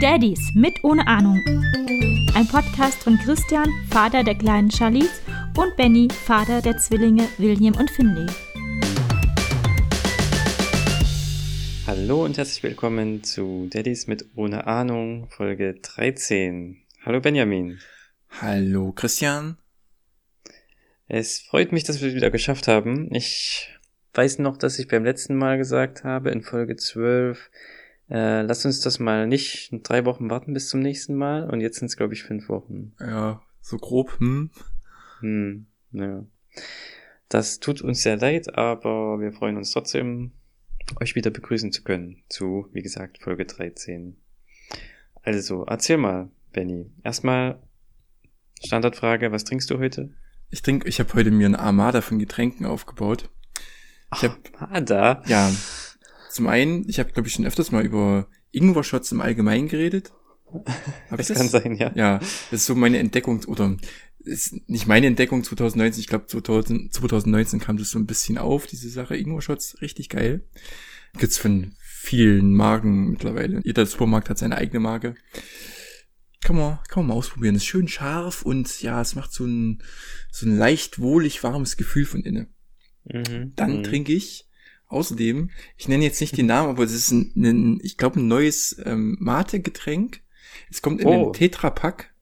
Daddies mit ohne Ahnung. Ein Podcast von Christian, Vater der kleinen Charlize, und Benny, Vater der Zwillinge William und Finley. Hallo und herzlich willkommen zu Daddies mit ohne Ahnung, Folge 13. Hallo Benjamin. Hallo Christian. Es freut mich, dass wir es wieder geschafft haben. Ich weiß noch, dass ich beim letzten Mal gesagt habe, in Folge 12, äh, lass uns das mal nicht drei Wochen warten bis zum nächsten Mal. Und jetzt sind es, glaube ich, fünf Wochen. Ja, so grob, hm? Hm, ja. Das tut uns sehr leid, aber wir freuen uns trotzdem, euch wieder begrüßen zu können zu, wie gesagt, Folge 13. Also, erzähl mal, Benny. Erstmal Standardfrage, was trinkst du heute? Ich trinke, ich habe heute mir eine Armada von Getränken aufgebaut. Ich hab, Armada? Ja. Zum einen, ich habe glaube ich schon öfters mal über Ingwer-Shots im Allgemeinen geredet. Hab das, das kann sein, ja. Ja, das ist so meine Entdeckung oder ist nicht meine Entdeckung 2019, ich glaube 2019 kam das so ein bisschen auf, diese Sache Ingwer-Shots, richtig geil. Gibt's von vielen Marken mittlerweile. Jeder Supermarkt hat seine eigene Marke. Kann man, kann man mal ausprobieren. Ist schön scharf und ja, es macht so ein, so ein leicht wohlig warmes Gefühl von innen. Mhm. Dann mhm. trinke ich außerdem, ich nenne jetzt nicht den Namen, aber es ist ein, ein ich glaube, ein neues ähm, Mate-Getränk. Es kommt in oh. den Tetrapack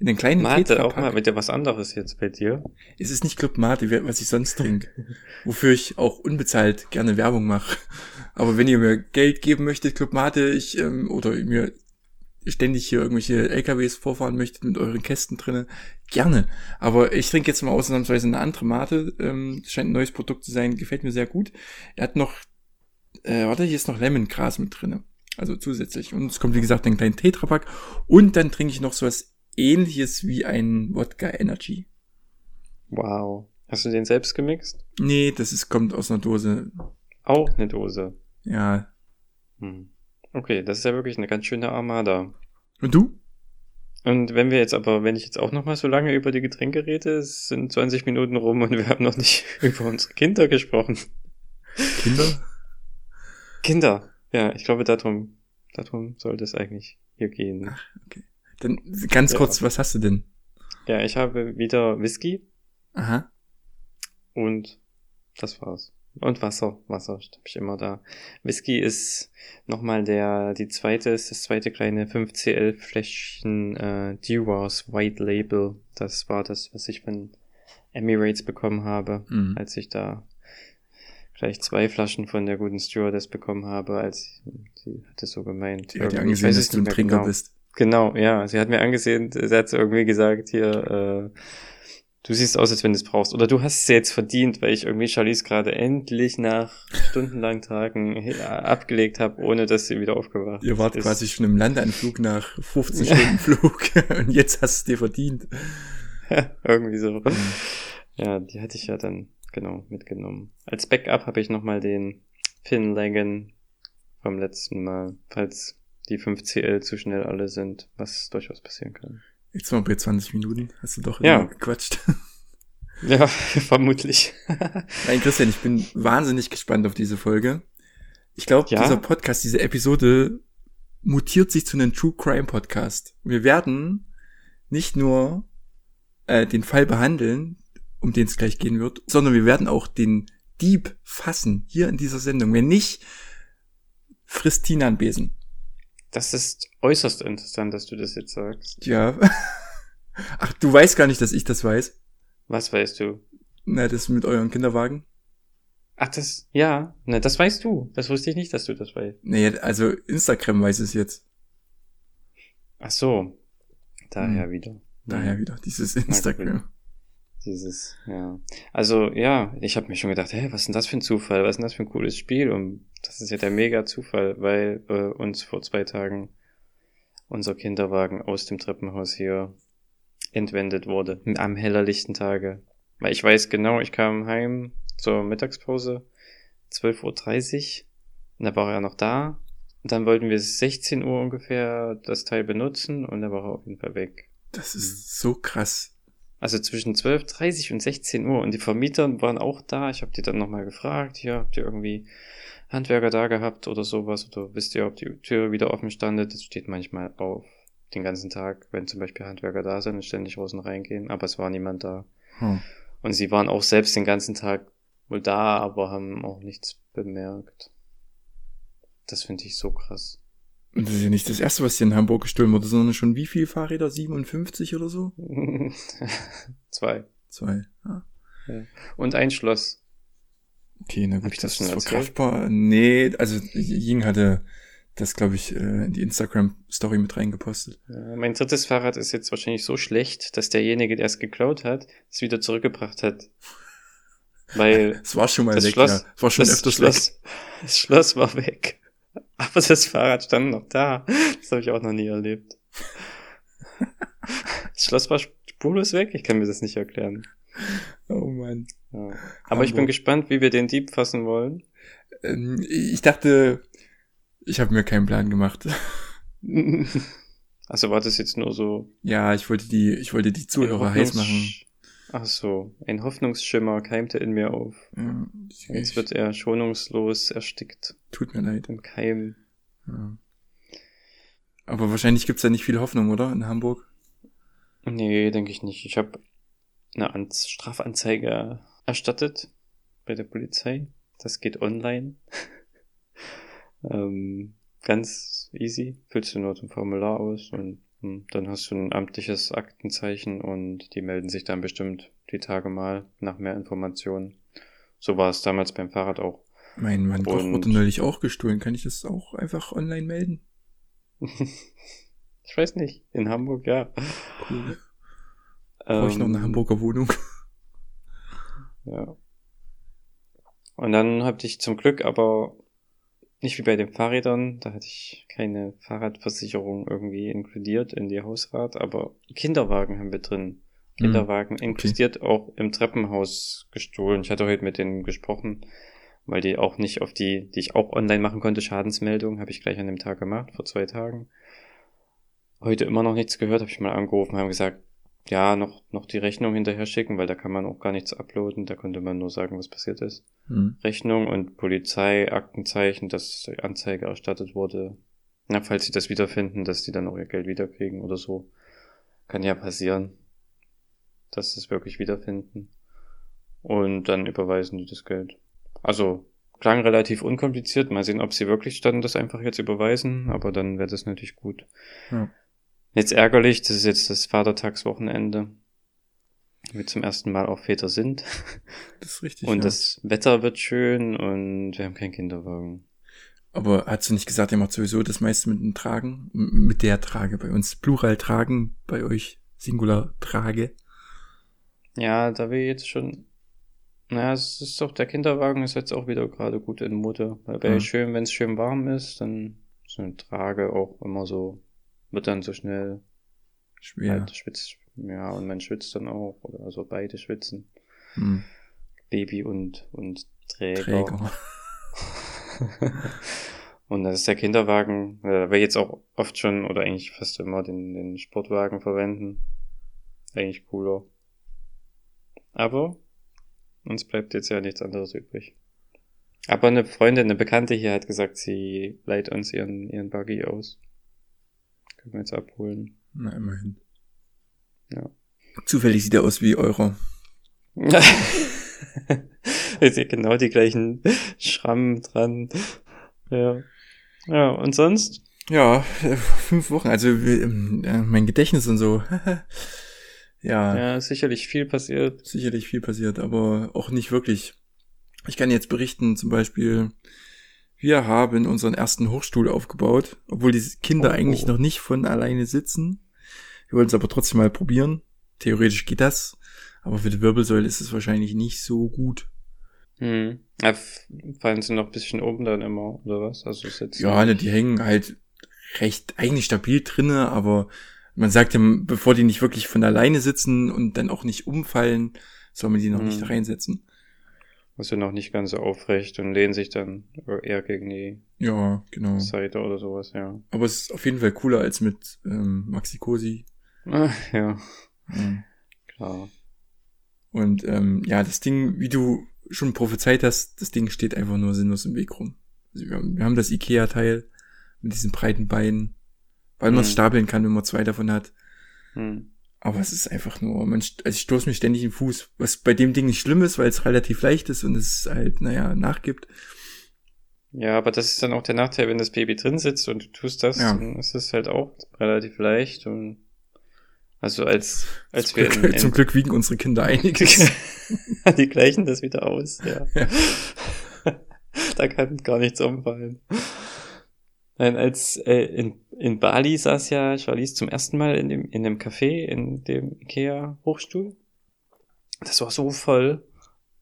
in den kleinen Mate auch mal wieder was anderes jetzt bei dir. Es ist nicht Club Mate, was ich sonst trinke. wofür ich auch unbezahlt gerne Werbung mache. Aber wenn ihr mir Geld geben möchtet, Club Mate, ich, ähm, oder mir ständig hier irgendwelche LKWs vorfahren möchtet mit euren Kästen drinnen, gerne. Aber ich trinke jetzt mal ausnahmsweise eine andere Mate. Ähm, scheint ein neues Produkt zu sein, gefällt mir sehr gut. Er hat noch, äh, warte, hier ist noch Lemongras mit drinnen. Also zusätzlich. Und es kommt, wie gesagt, ein kleiner Tetrapack. Und dann trinke ich noch sowas ähnliches wie ein Wodka Energy. Wow. Hast du den selbst gemixt? Nee, das ist, kommt aus einer Dose. Auch eine Dose. Ja. Hm. Okay, das ist ja wirklich eine ganz schöne Armada. Und du? Und wenn wir jetzt aber, wenn ich jetzt auch noch mal so lange über die Getränke rede, es sind 20 Minuten rum und wir haben noch nicht über unsere Kinder gesprochen. Kinder? Kinder. Ja, ich glaube, darum, darum sollte es eigentlich hier gehen. Ach, okay. Dann ganz kurz, ja. was hast du denn? Ja, ich habe wieder Whisky. Aha. Und das war's. Und Wasser, Wasser habe ich immer da. Whisky ist nochmal der, die zweite, ist das zweite kleine 5CL Fläschchen äh, Dewars White Label. Das war das, was ich von Emirates bekommen habe, mhm. als ich da gleich zwei Flaschen von der guten Stewardess bekommen habe, als sie hat es so gemeint. Die hat ja angesehen, dass du ein Trinker genau. bist. Genau, ja. Sie hat mir angesehen, sie hat irgendwie gesagt, hier, äh, du siehst aus, als wenn du es brauchst. Oder du hast es jetzt verdient, weil ich irgendwie Charlize gerade endlich nach stundenlangen Tagen abgelegt habe, ohne dass sie wieder aufgewacht Ihr wart ist. quasi schon im Landeanflug nach 15 Stunden Flug und jetzt hast du es dir verdient. Ja, irgendwie so. Mhm. Ja, die hatte ich ja dann genau mitgenommen. Als Backup habe ich nochmal den Finlagen vom letzten Mal, falls die 5CL zu schnell alle sind, was durchaus passieren kann. Jetzt wir bei 20 Minuten. Hast du doch ja. gequatscht. Ja, vermutlich. Nein, Christian, ich bin wahnsinnig gespannt auf diese Folge. Ich glaube, ja? dieser Podcast, diese Episode mutiert sich zu einem True Crime Podcast. Wir werden nicht nur äh, den Fall behandeln, um den es gleich gehen wird, sondern wir werden auch den Dieb fassen hier in dieser Sendung. Wenn nicht, frisst Tina einen Besen. Das ist äußerst interessant, dass du das jetzt sagst. Ja. Ach, du weißt gar nicht, dass ich das weiß. Was weißt du? Na, das mit euren Kinderwagen. Ach, das, ja, na, das weißt du. Das wusste ich nicht, dass du das weißt. Nee, also Instagram weiß es jetzt. Ach so. Daher hm. wieder. Daher wieder, dieses Instagram. Dieses, ja. Also, ja, ich habe mir schon gedacht, hä, was ist denn das für ein Zufall? Was ist denn das für ein cooles Spiel? Und das ist ja der mega Zufall, weil äh, uns vor zwei Tagen unser Kinderwagen aus dem Treppenhaus hier entwendet wurde. Am hellerlichten Tage. Weil ich weiß genau, ich kam heim zur Mittagspause, 12.30 Uhr, und da war er noch da. Und dann wollten wir 16 Uhr ungefähr das Teil benutzen und da war er auf jeden Fall weg. Das ist so krass. Also zwischen 12.30 und 16 Uhr. Und die Vermieter waren auch da. Ich habe die dann nochmal gefragt, hier habt ihr irgendwie Handwerker da gehabt oder sowas? Oder wisst ihr, ob die Tür wieder offen standet? Das steht manchmal auf den ganzen Tag, wenn zum Beispiel Handwerker da sind und ständig raus und reingehen. Aber es war niemand da. Hm. Und sie waren auch selbst den ganzen Tag wohl da, aber haben auch nichts bemerkt. Das finde ich so krass. Und das ist ja nicht das erste, was hier in Hamburg gestohlen wurde, sondern schon wie viel Fahrräder? 57 oder so? Zwei. Zwei. Ah. Ja. Und ein Schloss. Okay, na gut, das das, ist verkraftbar. Nee, also Ying hatte das, glaube ich, äh, in die Instagram-Story mit reingepostet. Ja, mein drittes Fahrrad ist jetzt wahrscheinlich so schlecht, dass derjenige, der es geklaut hat, es wieder zurückgebracht hat. Weil Es war schon mal das weg, Schloss, ja. Es war schon das öfters weg. Schloss, das Schloss war weg. Aber das Fahrrad stand noch da. Das habe ich auch noch nie erlebt. Das Schloss war spurlos weg? Ich kann mir das nicht erklären. Oh Mann. Ja. Aber ich bin Hamburg. gespannt, wie wir den Dieb fassen wollen. Ähm, ich dachte, ich habe mir keinen Plan gemacht. Also war das jetzt nur so Ja, ich wollte die, ich wollte die Zuhörer heiß machen. Ach so, ein Hoffnungsschimmer keimte in mir auf. Ja, Jetzt wird er schonungslos erstickt tut mir leid. im Keim. Ja. Aber wahrscheinlich gibt's da nicht viel Hoffnung, oder? In Hamburg? Nee, denke ich nicht. Ich habe eine An Strafanzeige erstattet bei der Polizei. Das geht online. ähm, ganz easy. Füllst du nur ein Formular aus und dann hast du ein amtliches Aktenzeichen und die melden sich dann bestimmt die Tage mal nach mehr Informationen. So war es damals beim Fahrrad auch. Mein, Und- wurde neulich auch gestohlen. Kann ich das auch einfach online melden? ich weiß nicht. In Hamburg, ja. Cool. Brauche ich noch eine Ähm, Hamburger Wohnung? Ja. Und dann hatte ich zum Glück aber nicht wie bei den Fahrrädern, da hatte ich keine Fahrradversicherung irgendwie inkludiert in die Hausrat, aber Kinderwagen haben wir drin. Hm. Kinderwagen inkludiert auch im Treppenhaus gestohlen. Ich hatte heute mit denen gesprochen, weil die auch nicht auf die, die ich auch online machen konnte, Schadensmeldung, habe ich gleich an dem Tag gemacht, vor zwei Tagen. Heute immer noch nichts gehört, habe ich mal angerufen, haben gesagt, ja, noch, noch die Rechnung hinterher schicken, weil da kann man auch gar nichts uploaden, da konnte man nur sagen, was passiert ist. Hm. Rechnung und Polizei, Aktenzeichen, dass die Anzeige erstattet wurde. Na, falls sie das wiederfinden, dass die dann auch ihr Geld wiederkriegen oder so. Kann ja passieren. Dass sie es wirklich wiederfinden. Und dann überweisen die das Geld. Also, klang relativ unkompliziert. Mal sehen, ob sie wirklich dann das einfach jetzt überweisen, aber dann wäre das natürlich gut. Ja. Jetzt ärgerlich, das ist jetzt das Vatertagswochenende. Wir zum ersten Mal auch Väter sind. Das ist richtig. Und ja. das Wetter wird schön und wir haben keinen Kinderwagen. Aber hast du nicht gesagt, ihr macht sowieso das meiste mit dem Tragen? Mit der Trage bei uns. Plural tragen, bei euch Singular trage. Ja, da wir jetzt schon. Naja, es ist doch, der Kinderwagen ist jetzt auch wieder gerade gut in Mode. Weil wäre Ja. schön, wenn es schön warm ist, dann so eine Trage auch immer so, wird dann so schnell Schwer. halt schwitzt. Ja, und man schwitzt dann auch. Oder also beide schwitzen. Hm. Baby und, und Träger. Träger. Und das ist der Kinderwagen, weil wir jetzt auch oft schon oder eigentlich fast immer den, den Sportwagen verwenden. Eigentlich cooler. Aber uns bleibt jetzt ja nichts anderes übrig. Aber eine Freundin, eine Bekannte hier hat gesagt, sie leiht uns ihren, ihren Buggy aus. Können wir jetzt abholen. Na, immerhin. Ja. Zufällig sieht er aus wie eurer. Jetzt sind genau die gleichen Schrammen dran. Ja. Ja, und sonst? Ja, äh, fünf Wochen. Also ähm, äh, mein Gedächtnis und so. ja, Ja, sicherlich viel passiert. sicherlich viel passiert, aber auch nicht wirklich. Ich kann jetzt berichten, zum Beispiel, wir haben unseren ersten Hochstuhl aufgebaut, obwohl die Kinder Oh. eigentlich noch nicht von alleine sitzen. Wir wollen es aber trotzdem mal probieren. Theoretisch geht das, aber für die Wirbelsäule ist es wahrscheinlich nicht so gut. Hm. Ja, fallen sie noch ein bisschen oben dann immer, oder was? Also jetzt Ja, ne, die hängen halt recht eigentlich stabil drinne, aber man sagt ja, bevor die nicht wirklich von alleine sitzen und dann auch nicht umfallen, soll man die noch Mhm. nicht reinsetzen. Also noch nicht ganz so aufrecht und lehnen sich dann eher gegen die Ja, genau. Seite oder sowas, ja. Aber es ist auf jeden Fall cooler als mit ähm, Maxi Cosi. Ah, ja, Ja. klar. Und ähm, ja, das Ding, wie du schon prophezeit hast, das Ding steht einfach nur sinnlos im Weg rum. Also wir, haben, wir haben das Ikea-Teil mit diesen breiten Beinen, weil man es Mhm. stapeln kann, wenn man zwei davon hat. Hm. Aber es ist einfach nur, man, also ich stoße mich ständig in den Fuß, was bei dem Ding nicht schlimm ist, weil es relativ leicht ist und es halt, naja, nachgibt. Ja, aber das ist dann auch der Nachteil, wenn das Baby drin sitzt und du tust das, Ja. dann ist es halt auch relativ leicht und also als, als zum, wir Glück, zum Glück wiegen unsere Kinder einiges. die gleichen das wieder aus, ja. Ja. da kann gar nichts umfallen. Nein, als äh, in, in Bali saß ja Charlize zum ersten Mal in dem, in dem Café, in dem Ikea-Hochstuhl. Das war so voll.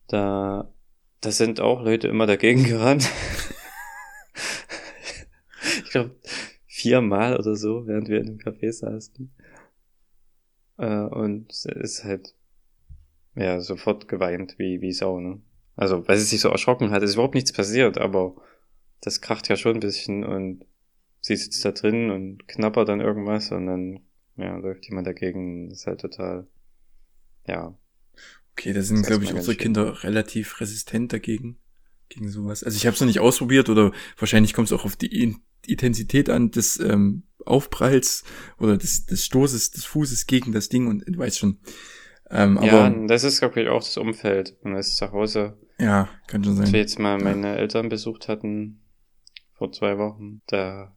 Da, da sind auch Leute immer dagegen gerannt. ich glaube, viermal oder so, während wir in dem Café saßen. Äh, und es ist halt, ja, sofort geweint, wie, wie Sau, ne? Also, weil sie sich so erschrocken hat, ist überhaupt nichts passiert, aber das kracht ja schon ein bisschen und sie sitzt da drin und knappert dann irgendwas und dann, ja, läuft jemand dagegen, das ist halt total, ja, Okay, da sind, glaube ich, unsere schön. Kinder relativ resistent dagegen, gegen sowas. Also ich habe es noch nicht ausprobiert oder wahrscheinlich kommt es auch auf die In- Intensität an des ähm, Aufpralls oder des, des Stoßes des Fußes gegen das Ding und du weißt schon. Ähm, aber ja, ja, das ist, glaube ich, auch das Umfeld. Und das ist zu Hause, kann schon als wir sein. jetzt mal meine Eltern besucht hatten, vor zwei Wochen, da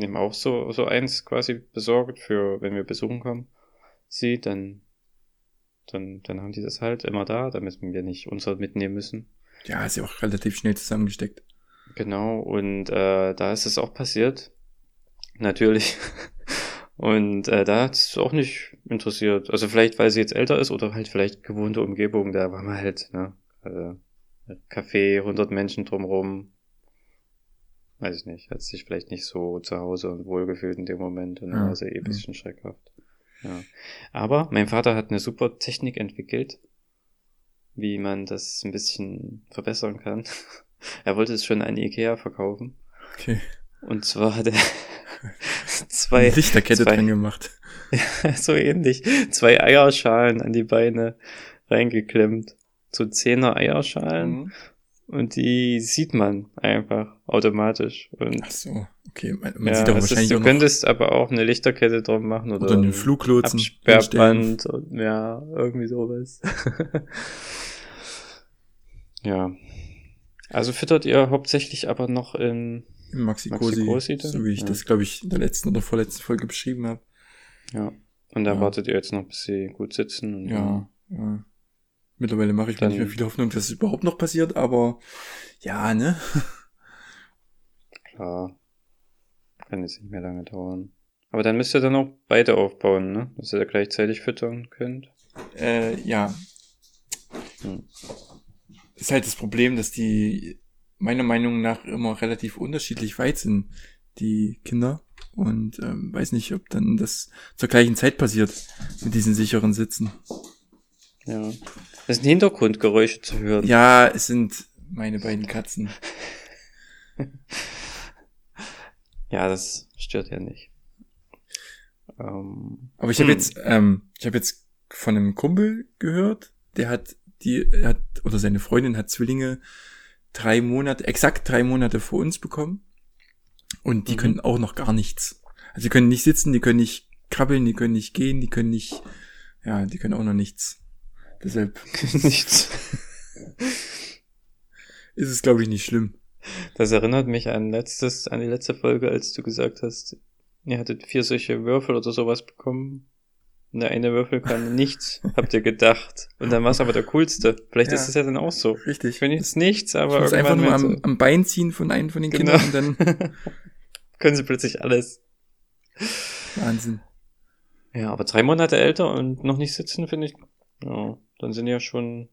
nehmen auch so, so eins quasi besorgt für, wenn wir besuchen kommen, sie, dann, dann, dann haben die das halt immer da, damit wir nicht unser mitnehmen müssen. Ja, ist ja auch relativ schnell zusammengesteckt. Genau, und äh, da ist es auch passiert. Natürlich. Und äh, da hat es auch nicht interessiert. Also vielleicht, weil sie jetzt älter ist oder halt vielleicht gewohnte Umgebung. Da war man halt, ne? Also, Café, 100 Menschen drumrum. Weiß ich nicht. Hat sich vielleicht nicht so zu Hause und wohlgefühlt in dem Moment. Und dann Ja, war sie eh ein bisschen schreckhaft. Ja. Aber mein Vater hat eine super Technik entwickelt, wie man das ein bisschen verbessern kann. Er wollte es schon an Ikea verkaufen. Okay. Und zwar hat er zwei, Lichterkette zwei- dran gemacht. so ähnlich, zwei Eierschalen an die Beine reingeklemmt. So zehner Eierschalen. Mhm. Und die sieht man einfach automatisch. Und Ach so, okay. Man, man ja, sieht doch es ist, wahrscheinlich du auch könntest aber auch eine Lichterkette drum machen oder, oder einen ein Fluglotsen. Absperrband und ja, irgendwie sowas. ja. Also füttert ihr hauptsächlich aber noch in, Maxi-Cosi dann? so wie ich Ja. das, glaube ich, in der letzten oder vorletzten Folge beschrieben habe. ja. Und da Ja. wartet ihr jetzt noch, bis sie gut sitzen. Ja, ja. Mittlerweile mache ich mir Dann- nicht mehr viel Hoffnung, dass es überhaupt noch passiert, aber ja, ne? Klar. Kann jetzt nicht mehr lange dauern. Aber dann müsst ihr dann auch beide aufbauen, ne? Dass ihr da gleichzeitig füttern könnt. Äh, ja. Hm. Ist halt das Problem, dass die meiner Meinung nach immer relativ unterschiedlich weit sind, die Kinder. Und ähm, weiß nicht, ob dann das zur gleichen Zeit passiert mit diesen sicheren Sitzen. Ja. Das sind Hintergrundgeräusche zu hören. Ja, es sind meine beiden Katzen. Ja, das stört ja nicht. Ähm, Aber ich habe Hm. jetzt, ähm, ich habe jetzt von einem Kumpel gehört, der hat die, er hat oder seine Freundin hat Zwillinge drei Monate, exakt drei Monate vor uns bekommen und die Mhm. können auch noch gar nichts. Also die können nicht sitzen, die können nicht krabbeln, die können nicht gehen, die können nicht, ja, die können auch noch nichts. Deshalb nichts. ist es, glaube ich, nicht schlimm. Das erinnert mich an letztes, an die letzte Folge, als du gesagt hast, ihr hattet vier solche Würfel oder sowas bekommen. Und der eine Würfel kann nichts, habt ihr gedacht. Und dann war es aber der coolste. Vielleicht Ja. ist es ja dann auch so. Richtig. Ich will jetzt nichts, aber Ich muss einfach nur am, am Bein ziehen von einem von den Genau. Kindern und dann können sie plötzlich alles. Wahnsinn. Ja, aber drei Monate älter und noch nicht sitzen, finde ich. Ja, dann sind ja schon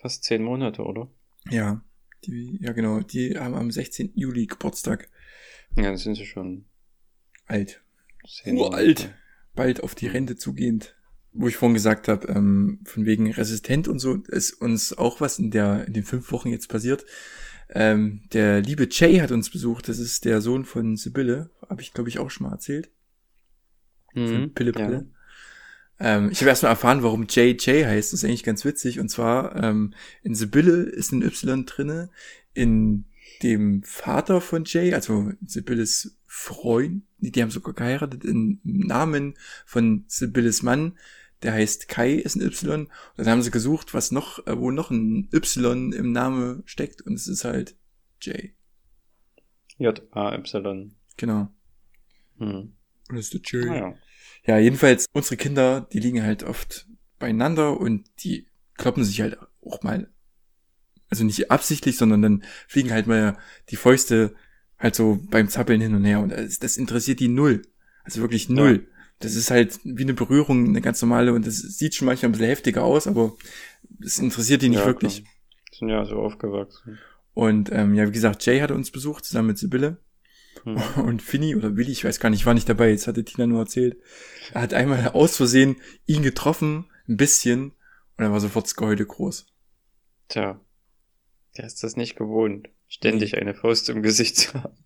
fast zehn Monate, oder? Ja, die, ja genau, die haben am 16. Juli Geburtstag. Ja, dann sind sie schon Alt. Uralt. Bald auf die Rente zugehend. Wo ich vorhin gesagt habe, ähm, von wegen resistent und so, ist uns auch was in der in den fünf Wochen jetzt passiert. Ähm, der liebe Jay hat uns besucht. Das ist der Sohn von Sibylle, habe ich glaube ich auch schon mal erzählt. Mhm. Pille Ja. Ähm, ich habe erstmal erfahren, warum JJ heißt. Das ist eigentlich ganz witzig. Und zwar ähm, in Sibylle ist ein Y drinne. In dem Vater von Jay, also Sibylles Freund, die haben sogar geheiratet, im Namen von Sibylles Mann, der heißt Kai, ist ein Y. Und dann haben sie gesucht, was noch, äh, wo noch ein Y im Namen steckt. Und es ist halt Jay. J-A-Y. Genau. Hm. Und das ist der Jay. Ah, ja. Ja, jedenfalls, unsere Kinder, die liegen halt oft beieinander und die kloppen sich halt auch mal, also nicht absichtlich, sondern dann fliegen halt mal die Fäuste halt so beim Zappeln hin und her und das, das interessiert die null. Also wirklich null. Das ist halt wie eine Berührung, eine ganz normale und das sieht schon manchmal ein bisschen heftiger aus, aber es interessiert die nicht Ja, wirklich. klar. Sind ja so aufgewachsen. Und ähm, ja, wie gesagt, Jay hatte uns besucht, zusammen mit Sibylle. Hm. Und Finny oder Willi, ich weiß gar nicht, war nicht dabei, jetzt hatte Tina nur erzählt. Er hat einmal aus Versehen ihn getroffen, ein bisschen, und er war sofort das Geheule groß. Tja. Der ist das nicht gewohnt, ständig eine Faust im Gesicht zu haben.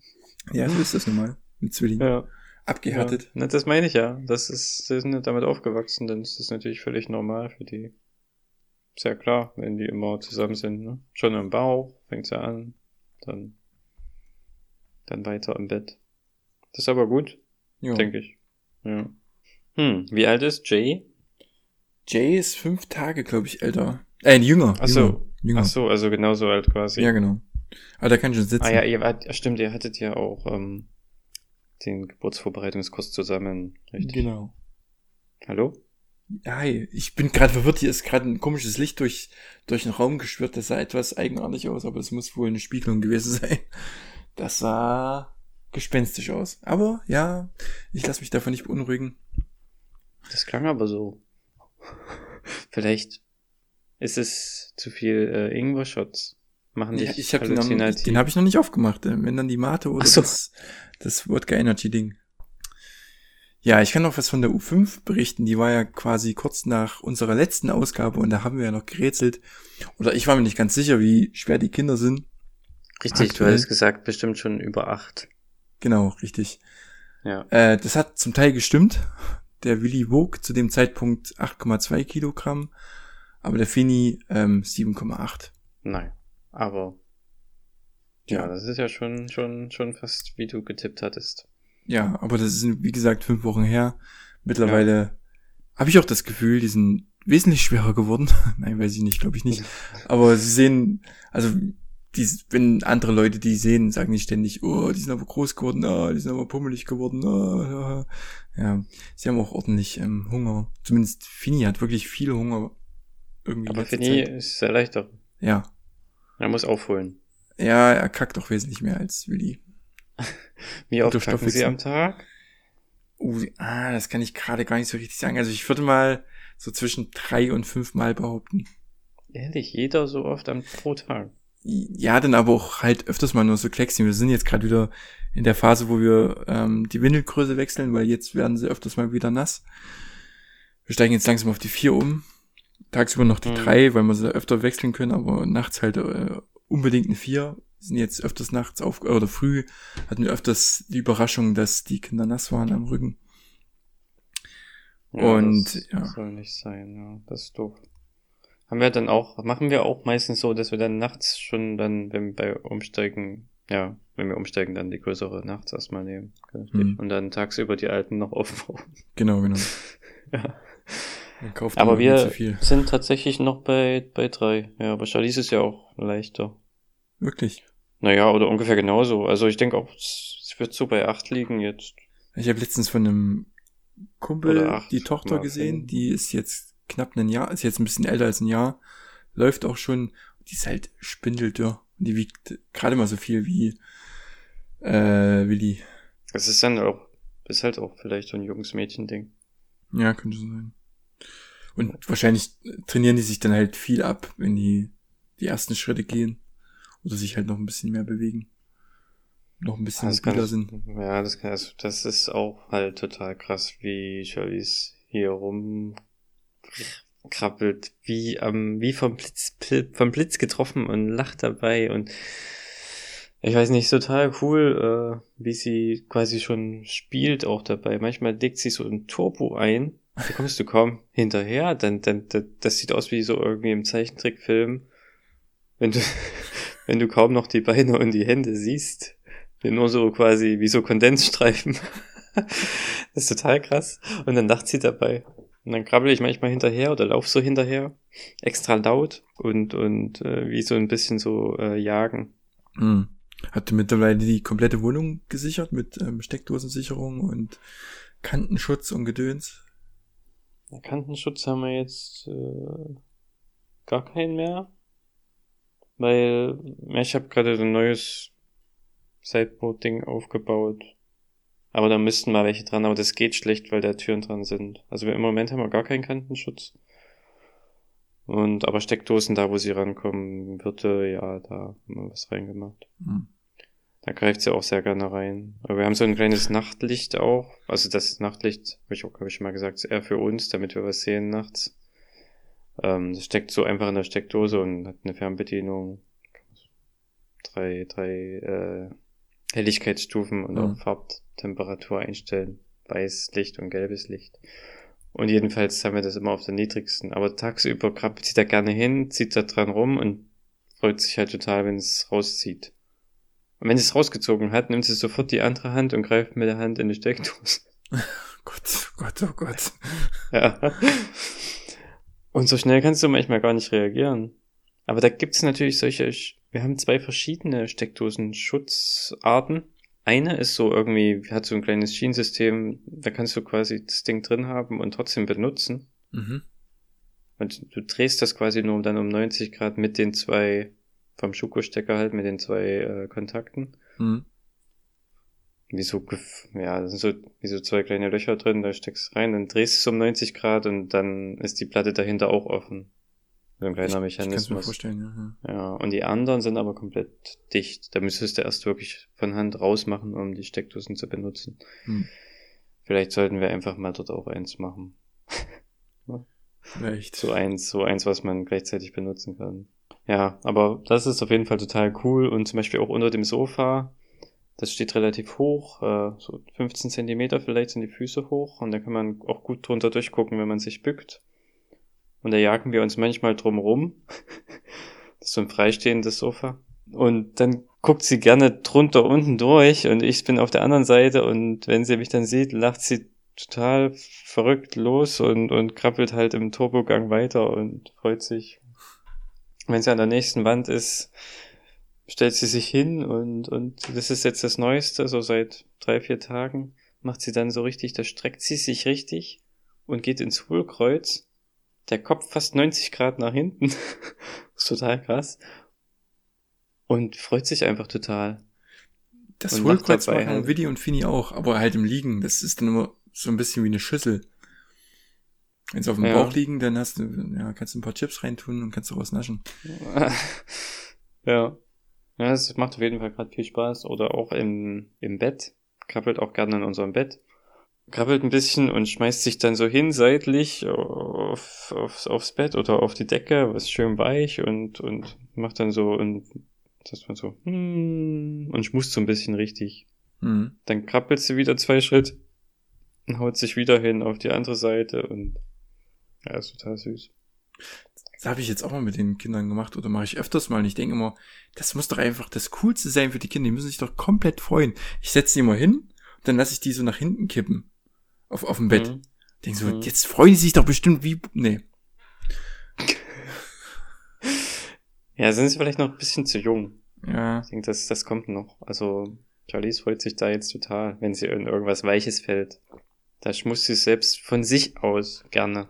Ja, so ist das nun mal. Mit Zwillingen. Ja. Abgehärtet. Ja. Na, das meine ich ja. Das ist, sie sind damit aufgewachsen, dann ist das natürlich völlig normal für die. Ist ja klar, wenn die immer zusammen sind, ne? Schon im Bauch, fängt's ja an, dann, dann weiter im Bett. Das ist aber gut, denke ich. Ja. Hm, wie alt ist Jay? Jay ist fünf Tage, glaube ich, älter. Äh, jünger. Ach so. Jünger. Ach so, also genauso alt quasi. Ja, genau. Aber der kann schon sitzen. Ah ja, ihr wart, stimmt, ihr hattet ja auch ähm, den Geburtsvorbereitungskurs zusammen, richtig? Genau. Hallo? Hi, ich bin gerade verwirrt. Hier ist gerade ein komisches Licht durch, durch den Raum geschwirrt. Das sah etwas eigenartig aus, aber das muss wohl eine Spiegelung gewesen sein. Das sah gespenstisch aus. Aber ja, ich lasse mich davon nicht beunruhigen. Das klang aber so. Vielleicht ist es zu viel äh, Ingwer-Shots. Machen dich Ja, ich habe den, noch- den habe ich noch nicht aufgemacht. äh, Wenn dann die Mate oder so. das, das Wodka Energy Ding. Ja, ich kann noch was von der U5 berichten. Die war ja quasi kurz nach unserer letzten Ausgabe und da haben wir ja noch gerätselt. Oder ich war mir nicht ganz sicher, wie schwer die Kinder sind. Richtig, du aktuell- hattest gesagt, bestimmt schon über acht. Genau, richtig. Ja. Äh, das hat zum Teil gestimmt. Der Willi wog zu dem Zeitpunkt 8,2 Kilogramm, aber der Fini ähm, 7,8. Nein. Aber ja, Ja. das ist ja schon, schon, schon fast, wie du getippt hattest. Ja, aber das ist, wie gesagt, fünf Wochen her. Mittlerweile habe ich auch das Gefühl, die sind wesentlich schwerer geworden. Nein, weiß ich nicht, glaube ich nicht. Aber sie sehen, also die, wenn andere Leute die sehen, sagen die ständig, oh, die sind aber groß geworden, ah, die sind aber pummelig geworden. Ah, ah. Ja, sie haben auch ordentlich ähm, Hunger. Zumindest Fini hat wirklich viel Hunger. Irgendwie Aber Fini Zeit. ist sehr leichter. Ja, Er muss aufholen. ja, er kackt auch wesentlich mehr als Willi. Wie oft kacken sie am Tag? Uh, ah, das kann ich gerade gar nicht so richtig sagen. Also ich würde mal so zwischen drei und fünf Mal behaupten. Ehrlich, jeder so oft am pro Tag. Ja, dann aber auch halt öfters mal nur so Kleckschen. Wir sind jetzt gerade wieder in der Phase, wo wir ähm, die Windelgröße wechseln, weil jetzt werden sie öfters mal wieder nass. Wir steigen jetzt langsam auf die vier um. Tagsüber noch die Mhm. drei, weil wir sie öfter wechseln können, aber nachts halt äh, unbedingt eine vier. Sind jetzt öfters nachts auf oder früh hatten wir öfters die Überraschung, dass die Kinder nass waren am Rücken. Und, das ja. soll nicht sein, ja. Das ist doof. Haben wir dann auch, machen wir auch meistens so, dass wir dann nachts schon dann, wenn wir bei Umsteigen, ja, wenn wir umsteigen, dann die größere nachts erstmal nehmen. Mhm. Und dann tagsüber die alten noch aufbauen. Genau, genau. ja. Aber wir sind tatsächlich noch bei, bei drei. Ja, aber Charlize ist ja auch leichter. Wirklich. Naja, oder ungefähr genauso. Also ich denke auch, es wird so bei acht liegen jetzt. Ich habe letztens von einem Kumpel die Tochter gesehen, die ist jetzt knapp ein Jahr, ist jetzt ein bisschen älter als ein Jahr, läuft auch schon, die ist halt spindeldürr. Die wiegt gerade mal so viel wie äh, Willi. Es ist dann auch, ist halt auch vielleicht so ein Jungs-Mädchen-Ding. Ja, könnte so sein. Und wahrscheinlich trainieren die sich dann halt viel ab, wenn die die ersten Schritte gehen oder sich halt noch ein bisschen mehr bewegen. Noch ein bisschen Das mobiler sind. ja, das kann, also das ist auch halt total krass, wie Charlize hier rumkrabbelt, wie am, wie vom Blitz, vom Blitz getroffen und lacht dabei und ich weiß nicht, total cool, äh, wie sie quasi schon spielt auch dabei. Manchmal legt sie so ein Turbo ein Da kommst du kaum hinterher. Dann, dann, das, das sieht aus wie so irgendwie im Zeichentrickfilm. Wenn du, wenn du kaum noch die Beine und die Hände siehst. Nur so quasi wie so Kondensstreifen. das ist total krass. Und dann lacht sie dabei. Und dann krabbel ich manchmal hinterher oder lauf so hinterher. Extra laut und, und äh, wie so ein bisschen so äh, jagen. Hm. Habt ihr mittlerweile die komplette Wohnung gesichert mit ähm, Steckdosensicherung und Kantenschutz und Gedöns? Kantenschutz haben wir jetzt äh, gar keinen mehr. Weil ich habe gerade so ein neues Sideboard-Ding aufgebaut. Aber da müssten mal welche dran, aber das geht schlecht, weil da Türen dran sind. Also im Moment haben wir gar keinen Kantenschutz. Und aber Steckdosen da, wo sie rankommen, würde, ja, da haben wir was reingemacht. Hm. Da greift sie auch sehr gerne rein. Aber wir haben so ein kleines Nachtlicht auch. Also das Nachtlicht, habe ich auch, glaube ich, schon mal gesagt, ist eher für uns, damit wir was sehen nachts. Ähm, das steckt so einfach in der Steckdose und hat eine Fernbedienung. Drei, drei äh, Helligkeitsstufen und auch Farbtemperatur einstellen. Weiß Licht und gelbes Licht. Und jedenfalls haben wir das immer auf der niedrigsten. Aber tagsüber krabbelt sie da gerne hin, zieht da dran rum und freut sich halt total, wenn es rauszieht. Und wenn sie es rausgezogen hat, nimmt sie sofort die andere Hand und greift mit der Hand in die Steckdose. Gott, oh Gott, oh Gott. ja. Und so schnell kannst du manchmal gar nicht reagieren. Aber da gibt's natürlich solche, wir haben zwei verschiedene Steckdosen-Schutzarten. Eine ist so irgendwie, hat so ein kleines Schienensystem, da kannst du quasi das Ding drin haben und trotzdem benutzen. Mhm. Und du drehst das quasi nur dann um 90 Grad mit den zwei vom Schuko-Stecker halt mit den zwei äh, Kontakten. Mhm. Wie so, ja, das sind so, wie so zwei kleine Löcher drin, da steckst du rein, dann drehst du es um 90 Grad und dann ist die Platte dahinter auch offen. So ein kleiner ich, Mechanismus. Ich mir vorstellen, ja. ja, und die anderen sind aber komplett dicht. Da müsstest du erst wirklich von Hand rausmachen, um die Steckdosen zu benutzen. Hm. Vielleicht sollten wir einfach mal dort auch eins machen. Vielleicht. So eins, so eins, was man gleichzeitig benutzen kann. Ja, aber das ist auf jeden Fall total cool und zum Beispiel auch unter dem Sofa, das steht relativ hoch, äh, so 15 Zentimeter vielleicht sind die Füße hoch und da kann man auch gut drunter durchgucken, wenn man sich bückt. Und da jagen wir uns manchmal drum rum. das ist so ein freistehendes Sofa. Und dann guckt sie gerne drunter unten durch und ich bin auf der anderen Seite und wenn sie mich dann sieht, lacht sie total verrückt los und, und krabbelt halt im Turbogang weiter und freut sich wenn sie an der nächsten Wand ist, stellt sie sich hin und, und das ist jetzt das Neueste, so seit drei, vier Tagen, macht sie dann so richtig, da streckt sie sich richtig und geht ins Hohlkreuz. Der Kopf fast 90 Grad nach hinten. ist total krass. Und freut sich einfach total. Das Hohlkreuz machen halt. Willi und Fini auch, aber halt im Liegen. Das ist dann immer so ein bisschen wie eine Schüssel. Wenn sie auf dem ja. Bauch liegen, dann hast du, ja, kannst du ein paar Chips reintun und kannst du was naschen. ja. Ja, es macht auf jeden Fall gerade viel Spaß. Oder auch im, im Bett. Krabbelt auch gerne in unserem Bett. Krabbelt ein bisschen und schmeißt sich dann so hin seitlich auf, aufs, aufs Bett oder auf die Decke, was schön weich und, und macht dann so und das man so hm, und schmust so ein bisschen richtig. Mhm. Dann krabbelt sie wieder zwei Schritt und haut sich wieder hin auf die andere Seite und ja, ist total süß. Das habe ich jetzt auch mal mit den Kindern gemacht oder mache ich öfters mal. Und ich denke immer, das muss doch einfach das Coolste sein für die Kinder. Die müssen sich doch komplett freuen. Ich setze die immer hin und dann lasse ich die so nach hinten kippen. Auf, auf dem Bett. Mhm. Denke so, mhm. jetzt freuen die sich doch bestimmt wie. Nee. Ja, sind sie vielleicht noch ein bisschen zu jung. Ja. Ich denke, das, das kommt noch. Also, Charlize freut sich da jetzt total, wenn sie in irgendwas Weiches fällt. Da muss sie selbst von sich aus gerne.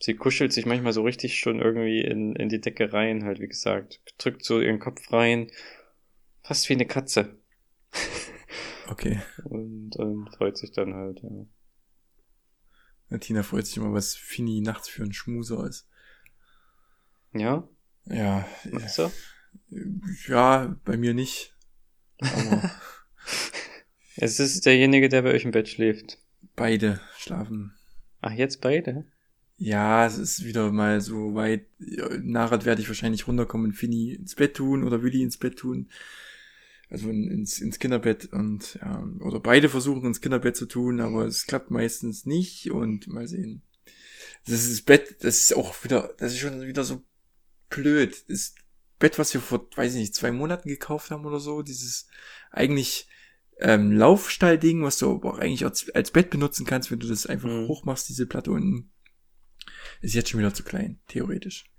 Sie kuschelt sich manchmal so richtig schon irgendwie in, in die Decke rein, halt wie gesagt. Drückt so ihren Kopf rein. Fast wie eine Katze. Okay. Und, und freut sich dann halt, ja. ja. Tina freut sich immer, was Fini nachts für ein Schmuser ist. Ja? Ja. Machst du? Ja, bei mir nicht. Aber. es ist derjenige, der bei euch im Bett schläft. Beide schlafen. Ach, jetzt beide? Ja, es ist wieder mal so weit. Nachher werde ich wahrscheinlich runterkommen und Finny ins Bett tun oder Willi ins Bett tun. Also ins, ins Kinderbett und ja, oder beide versuchen ins Kinderbett zu tun, aber es klappt meistens nicht und mal sehen. Das ist das Bett, das ist auch wieder, das ist schon wieder so blöd. Das Bett, was wir vor, weiß ich nicht, zwei Monaten gekauft haben oder so, dieses eigentlich ähm, Laufstallding, was du auch eigentlich als, als Bett benutzen kannst, wenn du das einfach mhm. hochmachst, diese Platte unten, ist jetzt schon wieder zu klein, theoretisch.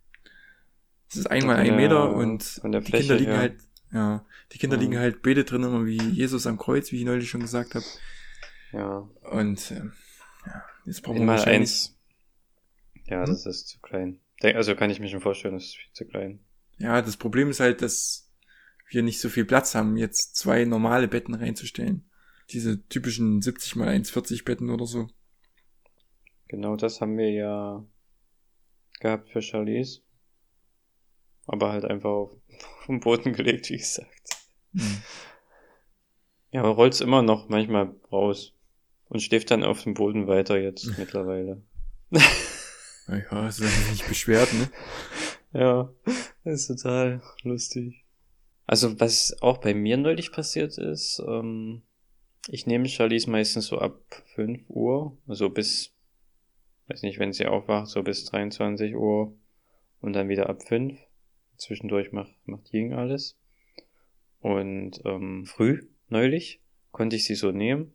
Es ist einmal ein Meter und die Fläche, Kinder liegen ja. halt, ja, die Kinder mhm. liegen halt beide drin, immer wie Jesus am Kreuz, wie ich neulich schon gesagt habe. Ja. Und ähm, ja, jetzt brauchen wir mal eins. Ja, hm? das ist zu klein. Also kann ich mir schon vorstellen, das ist viel zu klein. Ja, das Problem ist halt, dass wir nicht so viel Platz haben, jetzt zwei normale Betten reinzustellen. Diese typischen 70 mal 1,40 Betten oder so. Genau das haben wir ja gehabt für Charlies. Aber halt einfach auf, den Boden gelegt, wie gesagt. Mhm. Ja, aber rollt's immer noch manchmal raus. Und schläft dann auf dem Boden weiter jetzt mittlerweile. Ja, ist nicht beschwert, ne? Ja, ist total lustig. Also was auch bei mir neulich passiert ist, ähm, ich nehme Charlize meistens so ab 5 Uhr, also bis, weiß nicht, wenn sie aufwacht, so bis 23 Uhr und dann wieder ab 5. Zwischendurch macht, macht Ying alles. Und ähm, früh, neulich, konnte ich sie so nehmen.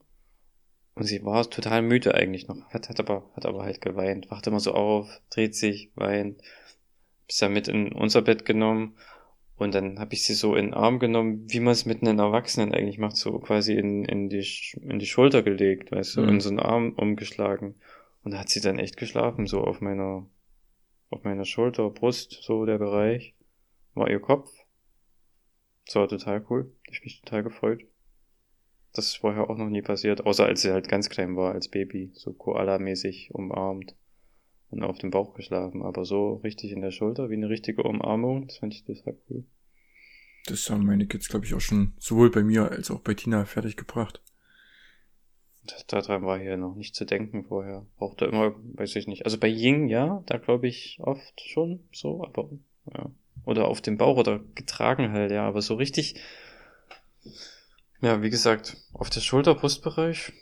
Und sie war total müde eigentlich noch, hat, hat, aber, hat aber halt geweint, wacht immer so auf, dreht sich, weint. Bis ja mit in unser Bett genommen und dann habe ich sie so in den Arm genommen, wie man es mit einem Erwachsenen eigentlich macht, so quasi in, in, die, in die Schulter gelegt, weißt du, mhm. in so einen Arm umgeschlagen. Und da hat sie dann echt geschlafen, so auf meiner, auf meiner Schulter, Brust, so der Bereich, war ihr Kopf. Das war total cool. Ich mich total gefreut. Das ist vorher auch noch nie passiert, außer als sie halt ganz klein war, als Baby, so Koala-mäßig umarmt und auf dem Bauch geschlafen, aber so richtig in der Schulter, wie eine richtige Umarmung, das fand ich total cool. Das haben meine Kids, glaube ich, auch schon sowohl bei mir als auch bei Tina fertig gebracht. Daran war hier noch nicht zu denken vorher. Brauchte immer, weiß ich nicht. Also bei Ying, ja, da glaube ich oft schon so, aber ja. Oder auf dem Bauch oder getragen halt, ja, aber so richtig, ja, wie gesagt, auf der Schulter-Brustbereich,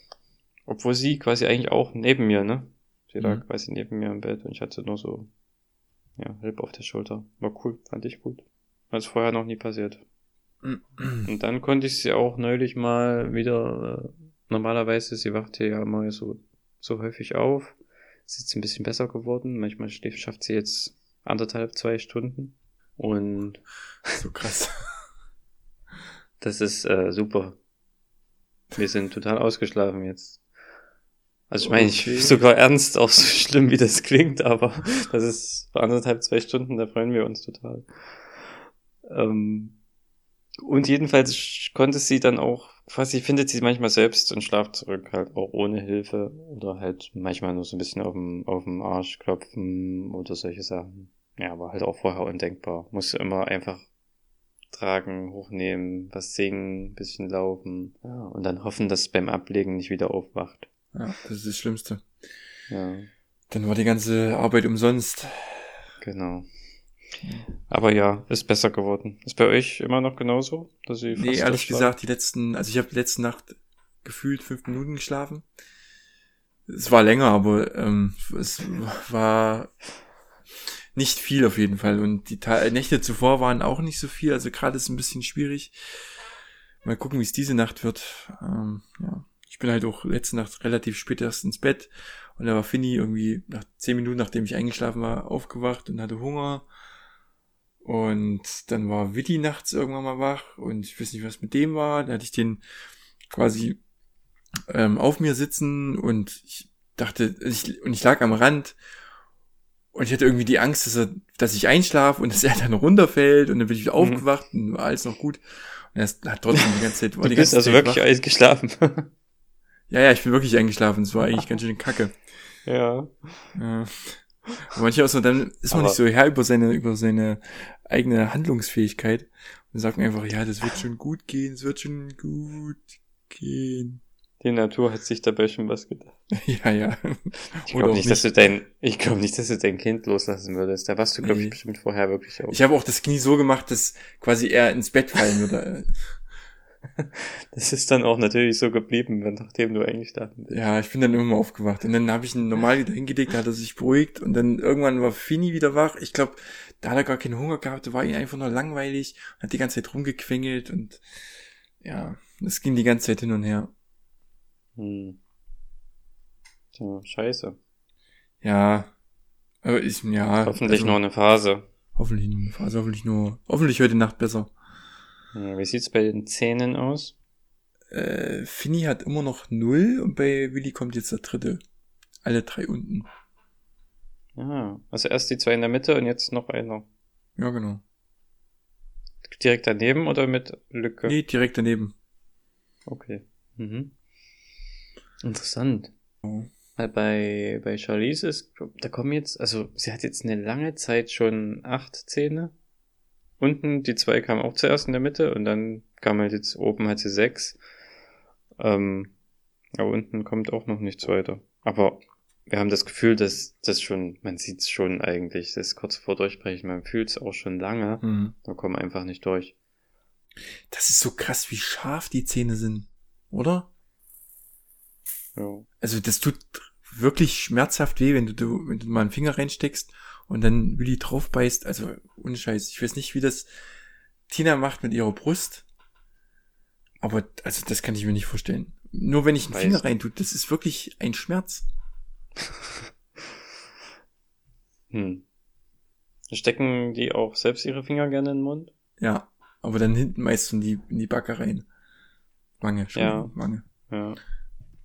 obwohl sie quasi eigentlich auch neben mir, ne? Sie lag mhm. quasi neben mir im Bett und ich hatte nur so, ja, halb auf der Schulter. War cool, fand ich gut. Was vorher noch nie passiert. und dann konnte ich sie auch neulich mal wieder, äh, normalerweise, sie wacht hier ja immer so, so häufig auf. Ist jetzt ein bisschen besser geworden. Manchmal schläft, schafft sie jetzt anderthalb, zwei Stunden. Und. So krass. das ist äh, super. Wir sind total ausgeschlafen jetzt. Also ich meine, okay. ich sogar ernst, auch so schlimm wie das klingt, aber das ist vor anderthalb, zwei Stunden, da freuen wir uns total. Ähm, und jedenfalls konnte sie dann auch, quasi findet sie manchmal selbst und schlaft zurück, halt auch ohne Hilfe oder halt manchmal nur so ein bisschen auf dem, auf dem Arsch klopfen oder solche Sachen. Ja, aber halt auch vorher undenkbar. Musste immer einfach tragen, hochnehmen, was singen, bisschen laufen ja, und dann hoffen, dass es beim Ablegen nicht wieder aufwacht. Ja, das ist das Schlimmste. Ja. Dann war die ganze Arbeit umsonst. Genau. Aber ja, ist besser geworden. Ist bei euch immer noch genauso? Dass ihr nee, ehrlich gesagt, die letzten, also ich habe letzte Nacht gefühlt fünf Minuten geschlafen. Es war länger, aber ähm, es war nicht viel auf jeden Fall. Und die Ta Nächte zuvor waren auch nicht so viel. Also gerade ist ein bisschen schwierig. Mal gucken, wie es diese Nacht wird. Ähm, ja ich bin halt auch letzte Nacht relativ spät erst ins Bett und da war Finny irgendwie nach zehn Minuten, nachdem ich eingeschlafen war, aufgewacht und hatte Hunger. Und dann war Witty nachts irgendwann mal wach und ich weiß nicht, was mit dem war. Da hatte ich den quasi ähm, auf mir sitzen und ich dachte, ich, und ich lag am Rand und ich hatte irgendwie die Angst, dass, er, dass ich einschlafe und dass er dann runterfällt und dann bin ich wieder mhm. aufgewacht und war alles noch gut. Und er hat trotzdem die ganze Zeit. War du bist also Zeit wirklich wach. geschlafen. Ja, ja, ich bin wirklich eingeschlafen. Es war eigentlich ganz schön kacke. Ja. ja. Manchmal so, dann ist man Aber nicht so her über seine, über seine eigene Handlungsfähigkeit und sagt man einfach, ja, das wird schon gut gehen, es wird schon gut gehen. Die Natur hat sich dabei schon was gedacht. ja, ja. Ich glaube nicht, nicht, dass du dein, ich glaube nicht, dass du dein Kind loslassen würdest. Da warst du, glaube nee. ich, bestimmt vorher wirklich auch. Ich habe auch das Knie so gemacht, dass quasi er ins Bett fallen würde. das ist dann auch natürlich so geblieben, nachdem du eigentlich da bist. Ja, ich bin dann immer aufgewacht. Und dann habe ich ihn normal wieder hingelegt, da hat er sich beruhigt. Und dann irgendwann war Fini wieder wach. Ich glaube, da hat er gar keinen Hunger gehabt, da war ihm einfach nur langweilig, hat die ganze Zeit rumgequengelt und ja, das ging die ganze Zeit hin und her. Hm. Tja, scheiße. Ja, aber ich, ja. Hoffentlich also, nur eine Phase. Hoffentlich nur eine Phase, hoffentlich nur, hoffentlich heute Nacht besser. Ja, wie sieht's bei den Zähnen aus? Äh, Finny hat immer noch null und bei Willi kommt jetzt der dritte. Alle drei unten. Ah, also erst die zwei in der Mitte und jetzt noch einer. Ja, genau. Direkt daneben oder mit Lücke? Nee, direkt daneben. Okay. Mhm. Interessant. Oh. Weil bei, bei Charlize ist, da kommen jetzt, also sie hat jetzt eine lange Zeit schon acht Zähne. Unten, die zwei kamen auch zuerst in der Mitte und dann kam halt jetzt oben hat sie sechs. Ähm, aber unten kommt auch noch nichts weiter. Aber wir haben das Gefühl, dass das schon, man sieht es schon eigentlich, das ist kurz vor Durchbrechen, man fühlt es auch schon lange, mhm. da kommen wir einfach nicht durch. Das ist so krass, wie scharf die Zähne sind, oder? Ja. Also das tut wirklich schmerzhaft weh, wenn du, wenn du mal einen Finger reinsteckst und dann Willi drauf beißt. Also ohne Scheiß. Ich weiß nicht, wie das Tina macht mit ihrer Brust. Aber also das kann ich mir nicht vorstellen. Nur wenn ich einen weiß. Finger rein tue, das ist wirklich ein Schmerz. hm. Stecken die auch selbst ihre Finger gerne in den Mund? Ja, aber dann hinten meist in die, in die Backe rein. Wange, schon ja. Wange. Ja.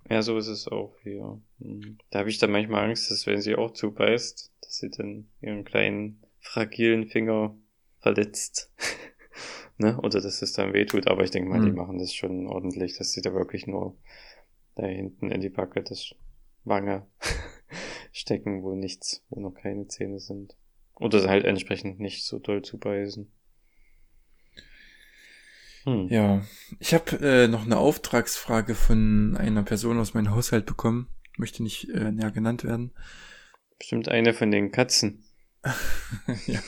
Ja, so ist es auch hier. Hm. Da habe ich dann manchmal Angst, dass wenn sie auch zubeißt, dass sie dann ihren kleinen, fragilen Finger verletzt. ne? Oder dass es dann wehtut. Aber ich denke mal, mhm. die machen das schon ordentlich, dass sie da wirklich nur da hinten in die Backe das Wange stecken, wo nichts, wo noch keine Zähne sind. Oder halt entsprechend nicht so doll zubeißen. Hm. Ja, ich habe äh, noch eine Auftragsfrage von einer Person aus meinem Haushalt bekommen. Möchte nicht äh, näher genannt werden. Bestimmt eine von den Katzen. ja.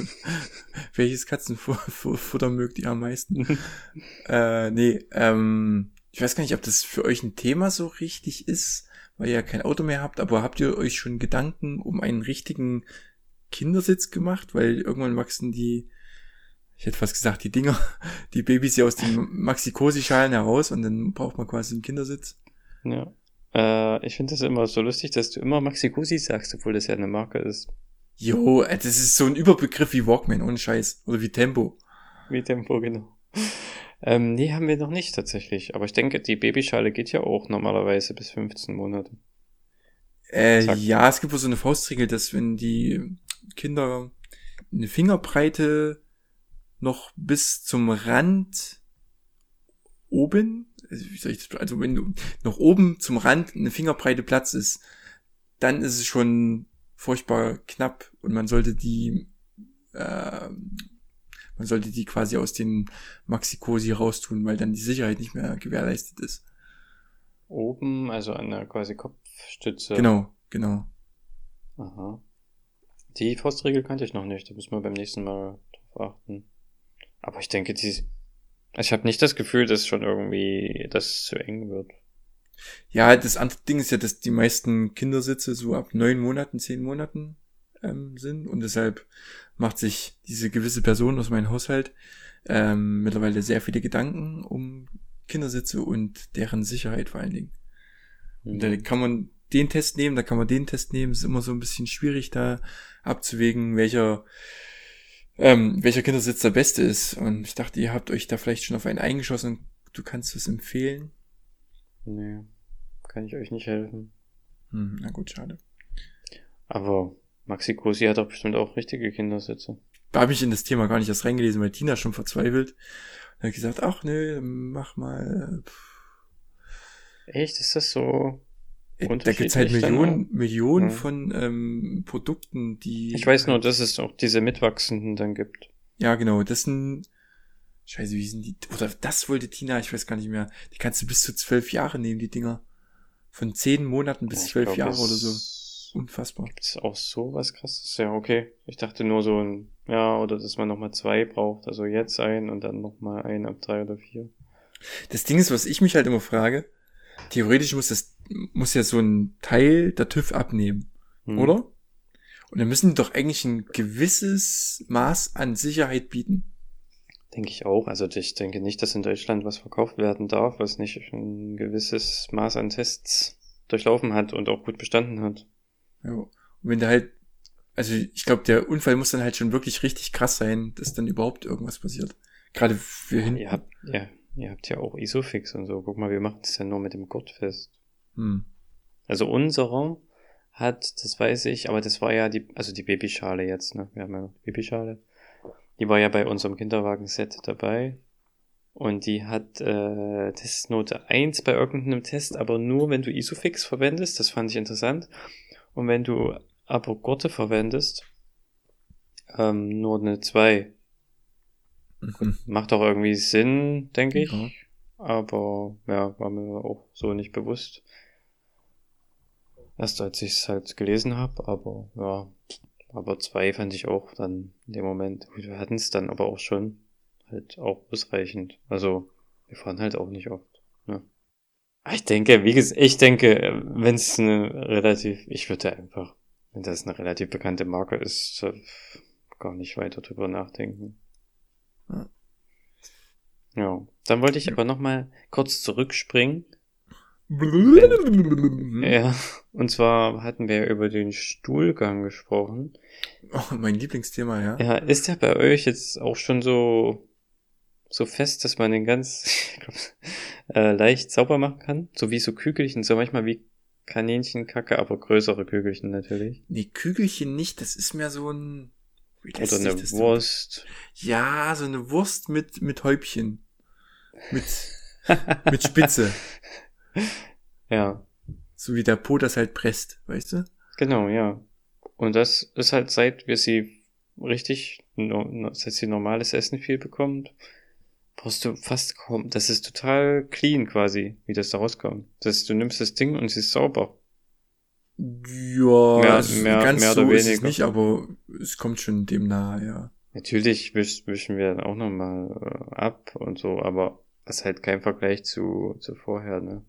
Welches Katzenfutter mögt ihr am meisten? äh, nee, ähm, ich weiß gar nicht, ob das für euch ein Thema so richtig ist, weil ihr ja kein Auto mehr habt, aber habt ihr euch schon Gedanken um einen richtigen Kindersitz gemacht? Weil irgendwann wachsen die ich hätte fast gesagt, die Dinger, die Babys ja aus den Maxi-Cosi-Schalen heraus und dann braucht man quasi einen Kindersitz. Ja. Äh, ich finde das immer so lustig, dass du immer Maxi-Cosi sagst, obwohl das ja eine Marke ist. Jo, äh, das ist so ein Überbegriff wie Walkman, ohne Scheiß. Oder wie Tempo. Wie Tempo, genau. Ähm, nee, haben wir noch nicht tatsächlich. Aber ich denke, die Babyschale geht ja auch normalerweise bis 15 Monate. Äh, ja, es gibt wohl so eine Faustregel, dass wenn die Kinder eine Fingerbreite noch bis zum Rand oben, das, also wenn du noch oben zum Rand eine Fingerbreite Platz ist, dann ist es schon furchtbar knapp und man sollte die äh, man sollte die quasi aus den Maxi-Cosi raustun, weil dann die Sicherheit nicht mehr gewährleistet ist. Oben, also an der quasi Kopfstütze. Genau, genau. Aha. Die Faustregel kannte ich noch nicht, da müssen wir beim nächsten Mal drauf achten. Aber ich denke, die, ich habe nicht das Gefühl, dass schon irgendwie das zu eng wird. Ja, das andere Ding ist ja, dass die meisten Kindersitze so ab neun Monaten, zehn Monaten ähm, sind und deshalb macht sich diese gewisse Person aus meinem Haushalt ähm, mittlerweile sehr viele Gedanken um Kindersitze und deren Sicherheit vor allen Dingen. Mhm. Und da kann man den Test nehmen, da kann man den Test nehmen. Es ist immer so ein bisschen schwierig da abzuwägen, welcher ähm, welcher Kindersitz der beste ist. Und ich dachte, ihr habt euch da vielleicht schon auf einen eingeschossen und du kannst es empfehlen. Nee, kann ich euch nicht helfen. Hm, na gut, schade. Aber Maxi Cosi hat doch bestimmt auch richtige Kindersitze. Da habe ich in das Thema gar nicht erst reingelesen, weil Tina schon verzweifelt. Da hat gesagt, ach nö, mach mal. Echt, ist das so? Da gibt's halt Millionen, Millionen ja. von ähm, Produkten, die. Ich weiß nur, dass es auch diese Mitwachsenden dann gibt. Ja, genau. Das sind. Scheiße, wie sind die? Oder das wollte Tina, ich weiß gar nicht mehr. Die kannst du bis zu zwölf Jahre nehmen, die Dinger. Von zehn Monaten bis zwölf Jahre oder so. Unfassbar. Gibt's auch so was krasses? Ja, okay. Ich dachte nur so ein, ja, oder dass man nochmal zwei braucht. Also jetzt ein und dann nochmal ein ab drei oder vier. Das Ding ist, was ich mich halt immer frage, theoretisch muss das, muss ja so ein Teil der TÜV abnehmen, Hm. oder? Und dann müssen die doch eigentlich ein gewisses Maß an Sicherheit bieten. Denke ich auch. Also ich denke nicht, dass in Deutschland was verkauft werden darf, was nicht ein gewisses Maß an Tests durchlaufen hat und auch gut bestanden hat. Ja. Und wenn da halt, also ich glaube, der Unfall muss dann halt schon wirklich richtig krass sein, dass dann überhaupt irgendwas passiert. Gerade für hin. Ihr habt, ja, ihr habt ja auch Isofix und so. Guck mal, wir machen das ja nur mit dem Gurt fest. Hm. Also unserer hat, das weiß ich, aber das war ja die, also die Babyschale jetzt, ne? Wir haben ja noch die Babyschale. Die war ja bei unserem Kinderwagen-Set dabei. Und die hat äh, Testnote 1 bei irgendeinem Test, aber nur wenn du Isofix verwendest, das fand ich interessant. Und wenn du aber Gurte verwendest, ähm, nur eine 2. Mhm. Macht auch irgendwie Sinn, denke ich. Ja. Aber ja, war mir auch so nicht bewusst. Erst als ich es halt gelesen habe, aber ja, aber zwei fand ich auch dann in dem Moment. Wir hatten es dann aber auch schon halt auch ausreichend. Also wir fahren halt auch nicht oft. Ne? Ich denke, wie gesagt, ich denke, wenn es eine relativ, ich würde einfach, wenn das eine relativ bekannte Marke ist, gar nicht weiter drüber nachdenken. Ja. Ja, dann wollte ich aber noch mal kurz zurückspringen. Ja, und zwar hatten wir über den Stuhlgang gesprochen. Oh, mein Lieblingsthema, ja. Ja, ist der bei euch jetzt auch schon so, so fest, dass man den ganz glaub, äh, leicht sauber machen kann? So wie so Kügelchen, so manchmal wie Kaninchenkacke, aber größere Kügelchen natürlich. Nee, Kügelchen nicht, das ist mehr so ein. Wie Oder eine denn- Wurst. Ja, so eine Wurst mit, mit Häubchen. Mit, mit Spitze. Ja, So wie der Po das halt presst, weißt du? genau, ja. Und das ist halt seit wir sie richtig, no, seit sie normales Essen viel bekommt, brauchst du fast kaum, das ist total clean quasi, wie das da rauskommt. Das ist, du nimmst das Ding und sie ist sauber. Ja, Mehr- also mehr- ganz mehr so oder ist weniger. nicht, aber es kommt schon dem nahe, ja. Natürlich wisch, wischen wir dann auch nochmal äh, ab und so, aber das ist halt kein Vergleich zu, zu vorher, ne?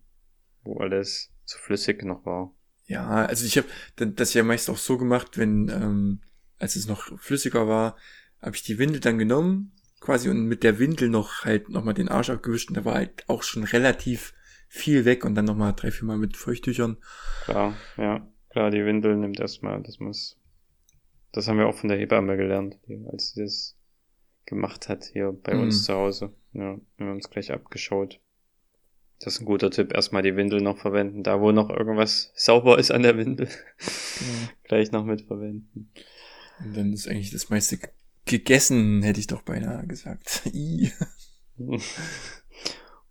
Wo alles so flüssig noch war. Ja, also ich habe das ja meist auch so gemacht, wenn, ähm, als es noch flüssiger war, habe ich die Windel dann genommen, quasi und mit der Windel noch halt nochmal den Arsch abgewischt und da war halt auch schon relativ viel weg und dann nochmal drei, vier Mal mit Feuchttüchern. Klar, ja. Klar, die Windel nimmt erstmal, das muss. Das haben wir auch von der Hebamme gelernt, als sie das gemacht hat hier bei Mhm. uns zu Hause. Ja, wir haben uns gleich abgeschaut. Das ist ein guter Tipp. Erstmal die Windel noch verwenden. Da, wo noch irgendwas sauber ist an der Windel, gleich noch mit verwenden. Und dann ist eigentlich das meiste gegessen, hätte ich doch beinahe gesagt.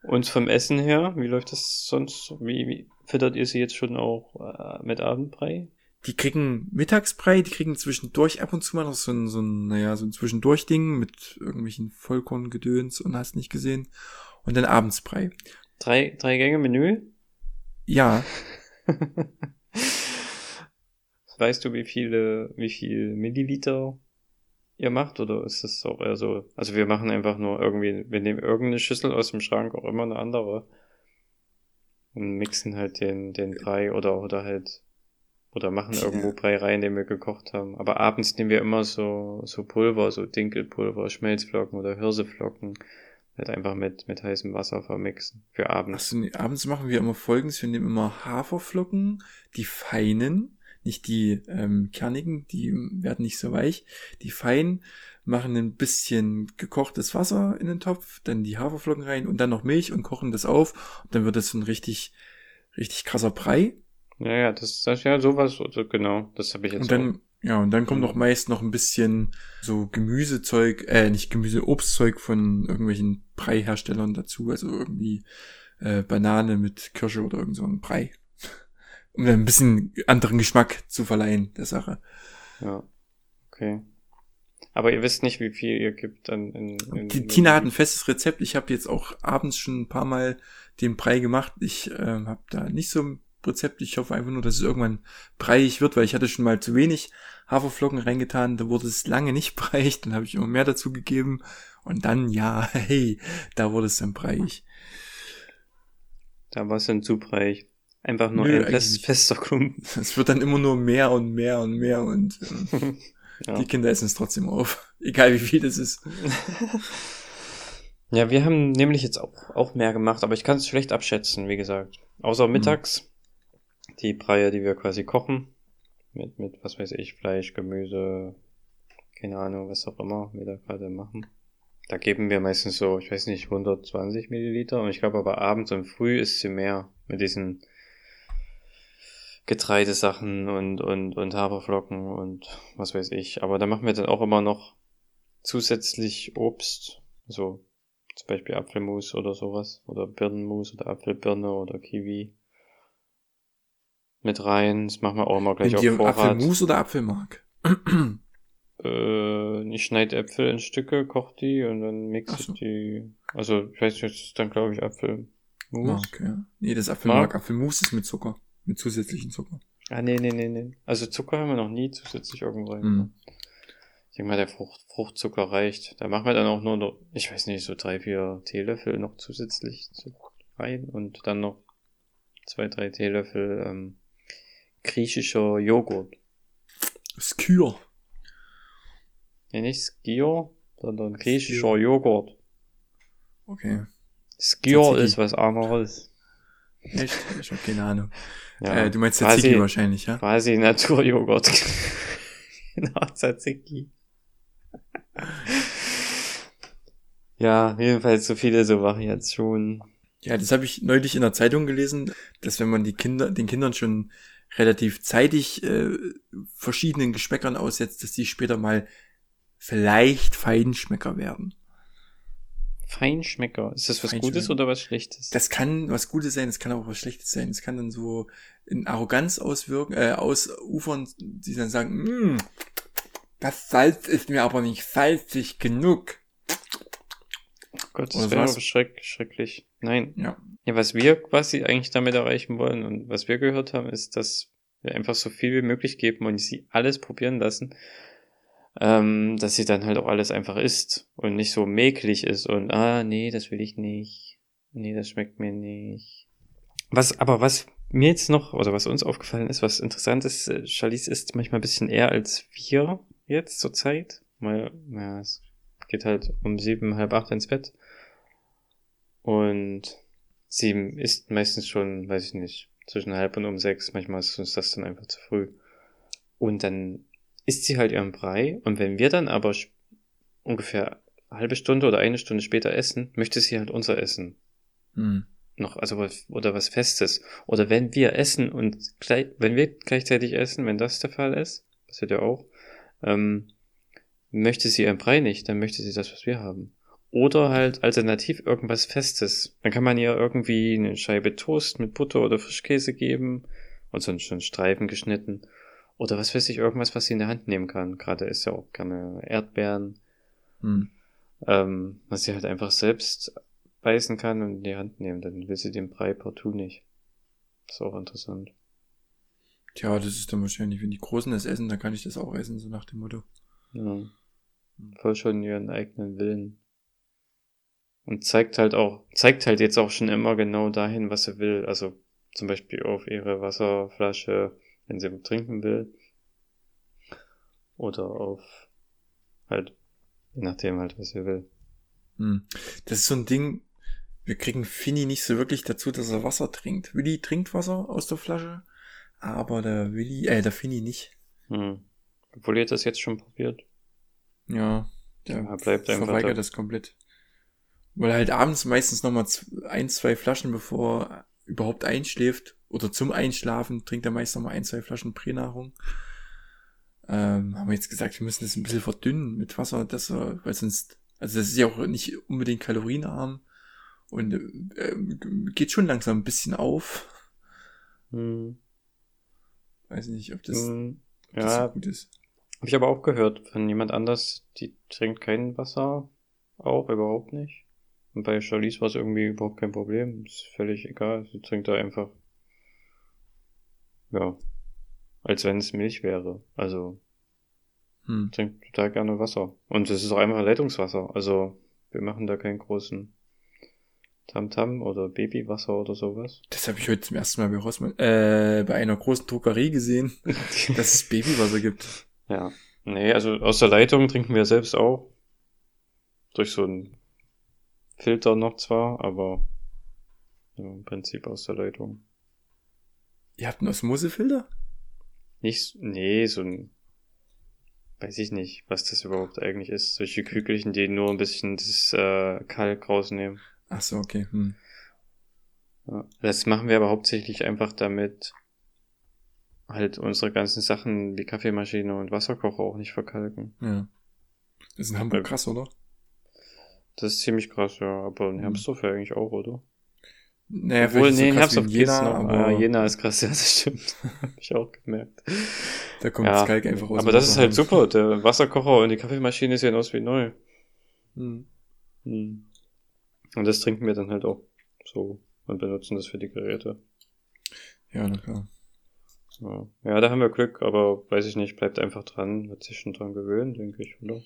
Und vom Essen her, wie läuft das sonst? Wie, wie füttert ihr sie jetzt schon auch äh, mit Abendbrei? Die kriegen Mittagsbrei, die kriegen zwischendurch ab und zu mal noch so ein, so ein, naja, so ein Zwischendurchding mit irgendwelchen Vollkorngedöns und hast nicht gesehen. Und dann Abendsbrei. Drei, drei Gänge Menü? Ja, Weißt du, wie viele, wie viel Milliliter ihr macht? Oder ist das auch eher so? Also wir machen einfach nur irgendwie, wir nehmen irgendeine Schüssel aus dem Schrank, auch immer eine andere. Und mixen halt den, den Brei oder, oder halt, oder machen irgendwo Brei rein, den wir gekocht haben. Aber abends nehmen wir immer so, so Pulver, so Dinkelpulver, Schmelzflocken oder Hirseflocken. Halt einfach mit, mit heißem Wasser vermixen. Für abends. nee, abends machen wir immer folgendes. Wir nehmen immer Haferflocken, die feinen, nicht die ähm, kernigen, die werden nicht so weich. Die feinen machen ein bisschen gekochtes Wasser in den Topf, dann die Haferflocken rein und dann noch Milch und kochen das auf. Und dann wird das so ein richtig, richtig krasser Brei. Ja, ja, das, das ja sowas, also genau, das habe ich jetzt Und dann, ja, und dann kommt noch meist noch ein bisschen so Gemüsezeug, äh, nicht Gemüse, Obstzeug von irgendwelchen Breiherstellern dazu, also irgendwie äh, Banane mit Kirsche oder irgend so ein Brei. Um dann ein bisschen anderen Geschmack zu verleihen, der Sache. Ja, okay. Aber ihr wisst nicht, wie viel ihr gibt dann in, in Die, Tina hat ein festes Rezept. Ich habe jetzt auch abends schon ein paar Mal den Brei gemacht. Ich äh, habe da nicht so Rezept. Ich hoffe einfach nur, dass es irgendwann breiig wird, weil ich hatte schon mal zu wenig Haferflocken reingetan. Da wurde es lange nicht breiig. Dann habe ich immer mehr dazu gegeben. Und dann, ja, hey, da wurde es dann breiig. Da war es dann zu breiig. Einfach nur Nö, ein fest, fester Klumpen. Es wird dann immer nur mehr und mehr und mehr und ähm, Ja. die Kinder essen es trotzdem auf. Egal wie viel das ist. Ja, wir haben nämlich jetzt auch, auch mehr gemacht, aber ich kann es schlecht abschätzen, wie gesagt. Außer mittags die Breie, die wir quasi kochen. Mit, mit, was weiß ich, Fleisch, Gemüse, keine Ahnung, was auch immer wir da gerade machen. Da geben wir meistens so, ich weiß nicht, 120 Milliliter. Und ich glaube aber abends und früh ist sie mehr mit diesen Getreidesachen und, und, und Haferflocken und was weiß ich. Aber da machen wir dann auch immer noch zusätzlich Obst. So zum Beispiel Apfelmus oder sowas. Oder Birnenmus oder Apfelbirne oder Kiwi. Mit rein. Das machen wir auch immer gleich Nehmt auf ihr Vorrat. Apfelmus oder Apfelmark? Äh, ich schneide Äpfel in Stücke, koche die und dann mixe so. ich die. Also, ich weiß nicht, das ist dann glaube ich Apfelmus. Mark, ja. Nee, das Apfelmark. Apfelmus ist mit Zucker. Mit zusätzlichen Zucker. Ah, nee, nee, nee, nee. Also Zucker haben wir noch nie zusätzlich irgendwo rein. Mhm. Ich denke mal, der Frucht, Fruchtzucker reicht. Da machen wir dann auch nur noch, ich weiß nicht, so drei, vier Teelöffel noch zusätzlich zu- rein und dann noch zwei, drei Teelöffel ähm, griechischer Joghurt. Skür. Nee, nicht Skier, sondern griechischer Skyr. Joghurt. Okay. Tzatziki. ist was anderes. Echt? Ich hab keine Ahnung. Ja, äh, du meinst quasi- Tzatziki wahrscheinlich, ja? Quasi Naturjoghurt. genau, Tzatziki. ja, jedenfalls so viele so Variationen. Ja, das habe ich neulich in der Zeitung gelesen, dass wenn man die Kinder, den Kindern schon relativ zeitig äh, verschiedenen Geschmäckern aussetzt, dass die später mal vielleicht Feinschmecker werden. Feinschmecker. Ist das was. Gutes oder was Schlechtes? Das kann was Gutes sein, das kann auch was Schlechtes sein. Das kann dann so in Arroganz auswirken, äh, ausufern, die dann sagen, "Mm, das Salz ist mir aber nicht salzig genug. oh Gott, das wäre schreck, schrecklich. Nein. Ja. Ja, was wir quasi eigentlich damit erreichen wollen und was wir gehört haben, ist, dass wir einfach so viel wie möglich geben und sie alles probieren lassen, ähm, dass sie dann halt auch alles einfach isst und nicht so mäklig ist und ah, nee, das will ich nicht. Nee, das schmeckt mir nicht. Was, aber was mir jetzt noch, oder was uns aufgefallen ist, was interessant ist, äh, Charlize isst manchmal ein bisschen eher als wir jetzt zur Zeit. Weil, naja, es geht halt um sieben, halb acht ins Bett. Und sie isst meistens schon, weiß ich nicht, zwischen halb und um sechs. Manchmal ist uns das dann einfach zu früh. Und dann isst sie halt ihren Brei. Und wenn wir dann aber ungefähr eine halbe Stunde oder eine Stunde später essen, möchte sie halt unser Essen. Hm. Noch, also was, oder was Festes. Oder wenn wir essen und gleich, wenn wir gleichzeitig essen, wenn das der Fall ist, passiert ja auch, ähm, möchte sie ihren Brei nicht, dann möchte sie das, was wir haben. Oder halt alternativ irgendwas Festes. Dann kann man ihr irgendwie eine Scheibe Toast mit Butter oder Frischkäse geben und so einen schönen Streifen geschnitten. Oder was weiß ich, irgendwas, was sie in der Hand nehmen kann. Gerade ist ja auch gerne Erdbeeren, Hm. ähm, was sie halt einfach selbst beißen kann und in die Hand nehmen. Dann will sie den Brei partout nicht. Ist auch interessant. Tja, das ist dann wahrscheinlich, wenn die Großen das essen, dann kann ich das auch essen, so nach dem Motto. Ja. Voll schon ihren eigenen Willen. Und zeigt halt auch, zeigt halt jetzt auch schon immer genau dahin, was sie will. Also zum Beispiel auf ihre Wasserflasche, wenn sie trinken will. Oder auf halt, je nachdem halt, was sie will. Hm. Das ist so ein Ding, wir kriegen Finny nicht so wirklich dazu, dass er Wasser trinkt. Willi trinkt Wasser aus der Flasche, aber der Willi, äh, der Finny nicht. Hm. Obwohl ihr das jetzt schon probiert. Ja, der Ja, bleibt einfach verweigert da. das komplett. Weil er halt abends meistens nochmal ein, zwei Flaschen, bevor er überhaupt einschläft, oder zum Einschlafen, trinkt er meist nochmal ein, zwei Flaschen Pränahrung. Ähm, haben wir jetzt gesagt, wir müssen das ein bisschen verdünnen mit Wasser, dass er, weil sonst, also das ist ja auch nicht unbedingt kalorienarm und äh, geht schon langsam ein bisschen auf. Hm. Weiß nicht, ob das, Hm. das Ja, so gut ist. Habe ich aber auch gehört von jemand anders, die trinkt kein Wasser. Auch überhaupt nicht. Und bei Charlize war es irgendwie überhaupt kein Problem. Ist völlig egal. Sie trinkt da einfach ja, als wenn es Milch wäre. Also Hm. trinkt total gerne Wasser. Und es ist auch einfach Leitungswasser. Also wir machen da keinen großen Tamtam oder Babywasser oder sowas. Das habe ich heute zum ersten Mal bei Rossmann, äh, bei einer großen Druckerie gesehen, dass es Babywasser gibt. ja. Nee, also aus der Leitung trinken wir selbst auch. Durch so einen Filter noch zwar, aber ja, im Prinzip aus der Leitung. Ihr habt einen Osmosefilter? Nicht, nee, so ein, weiß ich nicht, was das überhaupt eigentlich ist. Solche Kügelchen, die nur ein bisschen das äh, Kalk rausnehmen. Ach so, okay. Hm. Ja. Das machen wir aber hauptsächlich einfach damit halt unsere ganzen Sachen wie Kaffeemaschine und Wasserkocher auch nicht verkalken. Ja. Das ist in Hamburg krass, oder? Das ist ziemlich krass, ja, aber in Mhm. Hermsdorf ja eigentlich auch, oder? Naja, Obwohl, nee, so geht's Jena, noch. aber Ah, Jena ist krass, ja, das stimmt. Hab ich auch gemerkt. da kommt ja, das Kalk einfach aus. aber das ist halt super. Der Wasserkocher und die Kaffeemaschine sehen aus wie neu. Hm. Hm. Und das trinken wir dann halt auch so und benutzen das für die Geräte. Ja, na klar. Ja. ja, da haben wir Glück, aber weiß ich nicht, bleibt einfach dran, wird sich schon dran gewöhnen, denke ich, oder?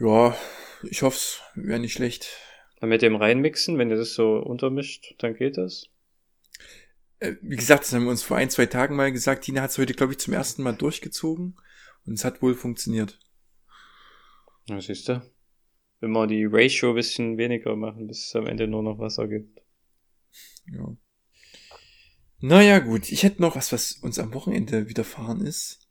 Ja, ich hoff's, wäre nicht schlecht. Dann mit dem reinmixen, wenn ihr das so untermischt, dann geht das. Äh, wie gesagt, das haben wir uns vor ein, zwei Tagen mal gesagt. Tina hat's heute, glaube ich, zum ersten Mal durchgezogen. Und es hat wohl funktioniert. Na, siehst du. Wenn wir die Ratio ein bisschen weniger machen, bis es am Ende nur noch Wasser gibt. Ja. Naja, gut. Ich hätte noch was, was uns am Wochenende widerfahren ist.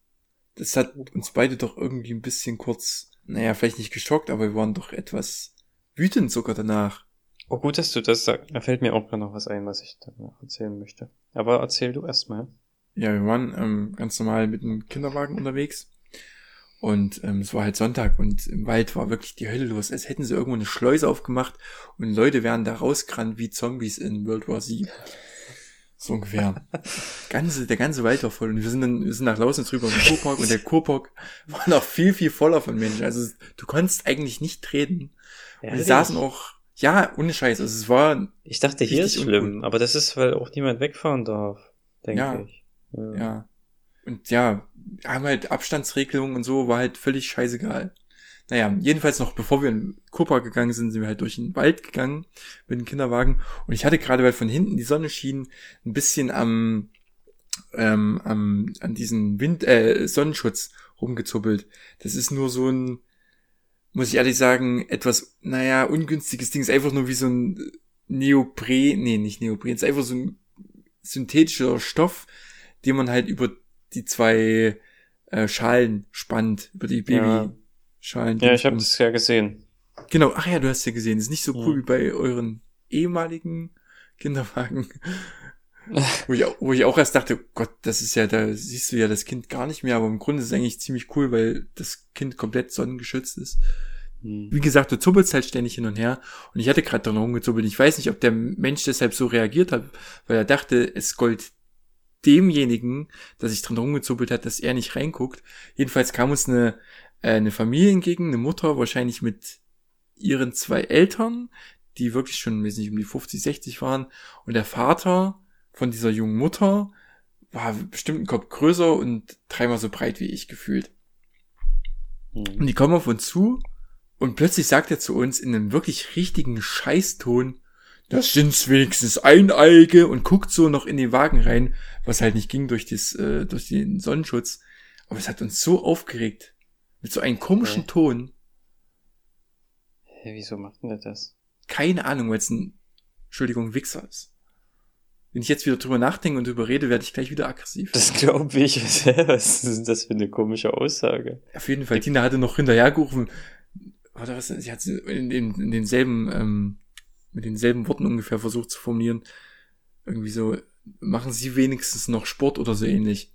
Das hat uns beide doch irgendwie ein bisschen kurz, naja, vielleicht nicht geschockt, aber wir waren doch etwas wütend sogar danach. Oh, gut, dass du das sagst. Da fällt mir auch gerade noch was ein, was ich danach erzählen möchte. Aber erzähl du erstmal. Ja, wir waren ähm, ganz normal mit dem Kinderwagen unterwegs. Und ähm, es war halt Sonntag und im Wald war wirklich die Hölle los. Als hätten sie irgendwo eine Schleuse aufgemacht und Leute wären da rausgerannt wie Zombies in World War Z. So ungefähr. Ganze, der ganze Wald war voll. Und wir sind dann, wir sind nach Lausnitz rüber im Kurpark und der Kurpark war noch viel, viel voller von Menschen. Also du konntest eigentlich nicht treten. Und die saßen auch, ja, ohne Scheiß. Also es war, Ich dachte, hier ist schlimm, uncool. aber das ist, weil auch niemand wegfahren darf, denke Ja. ich. Ja. Ja. Und ja, haben halt Abstandsregelungen und so, war halt völlig scheißegal. Naja, jedenfalls noch, bevor wir in Kurpark gegangen sind, sind wir halt durch den Wald gegangen mit dem Kinderwagen. Und ich hatte gerade, weil von hinten die Sonne schien, ein bisschen am, ähm, am an diesen Wind, äh, Sonnenschutz rumgezuppelt. Das ist nur so ein, muss ich ehrlich sagen, etwas, naja, ungünstiges Ding. Ist einfach nur wie so ein Neopren, nee, nicht Neopren, ist einfach so ein synthetischer Stoff, den man halt über die zwei äh, Schalen spannt, über die Ja. Babyschalen. Ja, ich habe das ja gesehen. Genau, ach ja, du hast ja gesehen, ist nicht so cool Ja. wie bei euren ehemaligen Kinderwagen. wo, ich, auch- wo ich auch erst dachte, Gott, das ist ja, da siehst du ja das Kind gar nicht mehr, aber im Grunde ist es eigentlich ziemlich cool, weil das Kind komplett sonnengeschützt ist. Hm. Wie gesagt, du zuppelst halt ständig hin und her. Und ich hatte gerade dran rumgezuppelt. Ich weiß nicht, ob der Mensch deshalb so reagiert hat, weil er dachte, es gold demjenigen, dass ich dran rumgezuppelt hat, dass er nicht reinguckt. Jedenfalls kam uns eine, äh, eine Familie entgegen, eine Mutter, wahrscheinlich mit ihren zwei Eltern, die wirklich schon, weiß nicht, um die 50, 60 waren. Und der Vater von dieser jungen Mutter war bestimmt ein Kopf größer und dreimal so breit wie ich gefühlt. Und Hm. die kommen auf uns zu und plötzlich sagt er zu uns in einem wirklich richtigen Scheißton, das sind's wenigstens Eineige und guckt so noch in den Wagen rein, was halt nicht ging durch, das, äh, durch den Sonnenschutz. Aber es hat uns so aufgeregt. Mit so einem komischen Okay. Ton. Hä, wieso macht denn der das? Keine Ahnung, weil es ein, Entschuldigung, Wichser ist. Wenn ich jetzt wieder drüber nachdenke und drüber rede, werde ich gleich wieder aggressiv. Das glaube ich. Was ist das für eine komische Aussage? Auf jeden Fall, Tina hatte noch hinterhergerufen, oder was, sie hat in, in, in denselben, ähm, mit denselben Worten ungefähr versucht zu formulieren. Irgendwie so, machen Sie wenigstens noch Sport oder so ähnlich.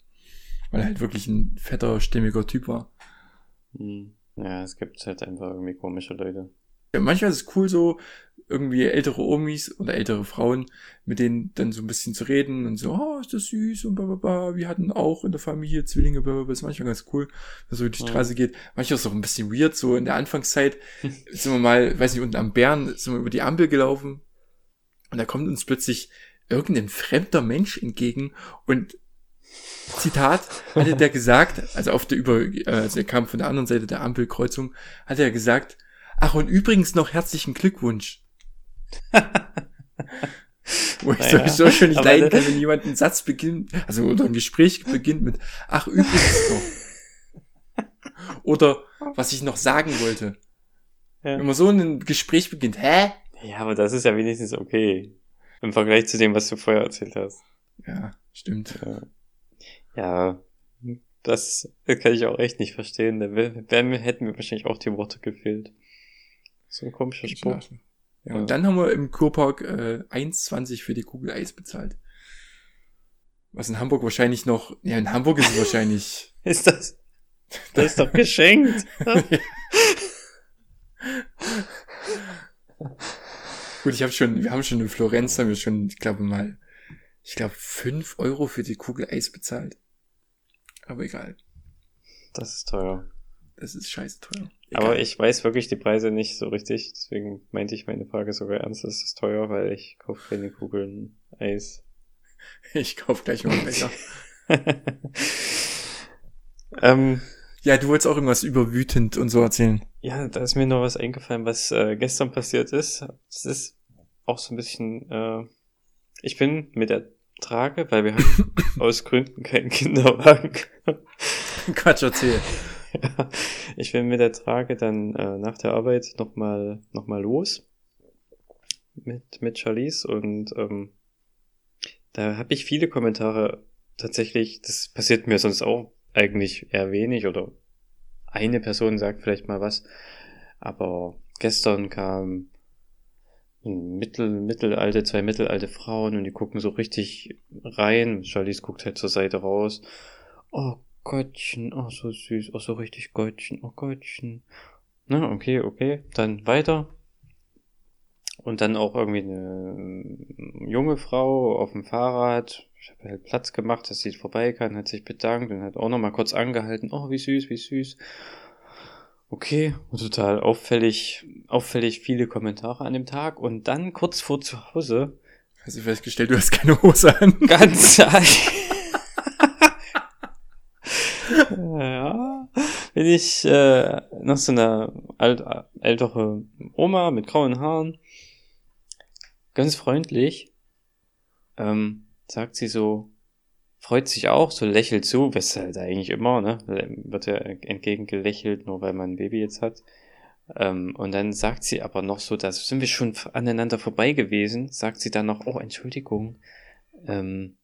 Weil er halt wirklich ein fetter, stämmiger Typ war. Hm. Ja, es gibt halt einfach irgendwie komische Leute. Ja, manchmal ist es cool so, irgendwie ältere Omis oder ältere Frauen, mit denen dann so ein bisschen zu reden und so, oh, ist das süß und bla. Wir hatten auch in der Familie Zwillinge, blablabla. ist manchmal ganz cool, wenn so durch die. Straße geht. Manchmal ist es auch ein bisschen weird, so in der Anfangszeit sind wir mal, weiß nicht, unten am Bären sind wir über die Ampel gelaufen und da kommt uns plötzlich irgendein fremder Mensch entgegen und Zitat, hatte der gesagt, also auf der über, äh, also er kam von der anderen Seite der Ampelkreuzung, hat er gesagt, ach und übrigens noch herzlichen Glückwunsch. Wo ich Naja, sowieso schon nicht leiden kann, wenn jemand einen Satz beginnt, also oder ein Gespräch beginnt mit, ach übrigens noch. Oder was ich noch sagen wollte. Ja. Wenn man so ein Gespräch beginnt, hä? Ja, aber das ist ja wenigstens okay. Im Vergleich zu dem, was du vorher erzählt hast. Ja, stimmt. Ja, das kann ich auch echt nicht verstehen. Da hätten mir wahrscheinlich auch die Worte gefehlt. So ein komischer Spruch. Ja, und dann haben wir im Kurpark äh, 1,20 für die Kugel Eis bezahlt. Was in Hamburg wahrscheinlich noch, ja, in Hamburg ist es wahrscheinlich, Ist das? Das ist doch geschenkt. gut, ich habe schon, wir haben schon in Florenz, haben wir schon, ich glaube mal, ich glaube fünf Euro für die Kugel Eis bezahlt. Aber egal, Das ist teuer. das ist scheiße teuer. Aber Egal. ich weiß wirklich die Preise nicht so richtig. Deswegen meinte ich meine Frage sogar ernst. Es ist teuer, weil ich kaufe keine Kugeln Eis. ich kauf gleich mal Becher. ähm, Ja, du wolltest auch irgendwas über wütend und so erzählen. ja, da ist mir noch was eingefallen, was äh, gestern passiert ist. Es ist auch so ein bisschen, äh, ich bin mit der Trage, weil wir haben aus Gründen keinen Kinderwagen. Quatsch, erzähl. Ja, ich bin mit der Trage dann äh, nach der Arbeit nochmal noch mal los mit, mit Charlize und ähm, da habe ich viele Kommentare tatsächlich, das passiert mir sonst auch eigentlich eher wenig oder eine Person sagt vielleicht mal was, aber gestern kam mittel, mittelalte, zwei mittelalte Frauen und die gucken so richtig rein. Charlize guckt halt zur Seite raus. Oh Gottchen, oh so süß, oh so richtig Gottchen, oh Gottchen. Na, okay, okay, dann weiter. Und dann auch irgendwie eine ähm, junge Frau auf dem Fahrrad. Ich habe halt Platz gemacht, dass sie vorbei kann, hat sich bedankt und hat auch noch mal kurz angehalten. Oh, wie süß, wie süß. Okay, und total auffällig, auffällig viele Kommentare an dem Tag. Und dann kurz vor zu Hause, Hast du festgestellt, du hast keine Hose an? ganz ja, bin ich äh, noch so eine alt, ältere Oma mit grauen Haaren, ganz freundlich, ähm, sagt sie so, freut sich auch, so lächelt zu, was halt eigentlich immer, ne, wird ja entgegengelächelt, nur weil man ein Baby jetzt hat. Ähm, und dann sagt sie aber noch so, da sind wir schon aneinander vorbei gewesen, sagt sie dann noch, oh, Entschuldigung, ähm,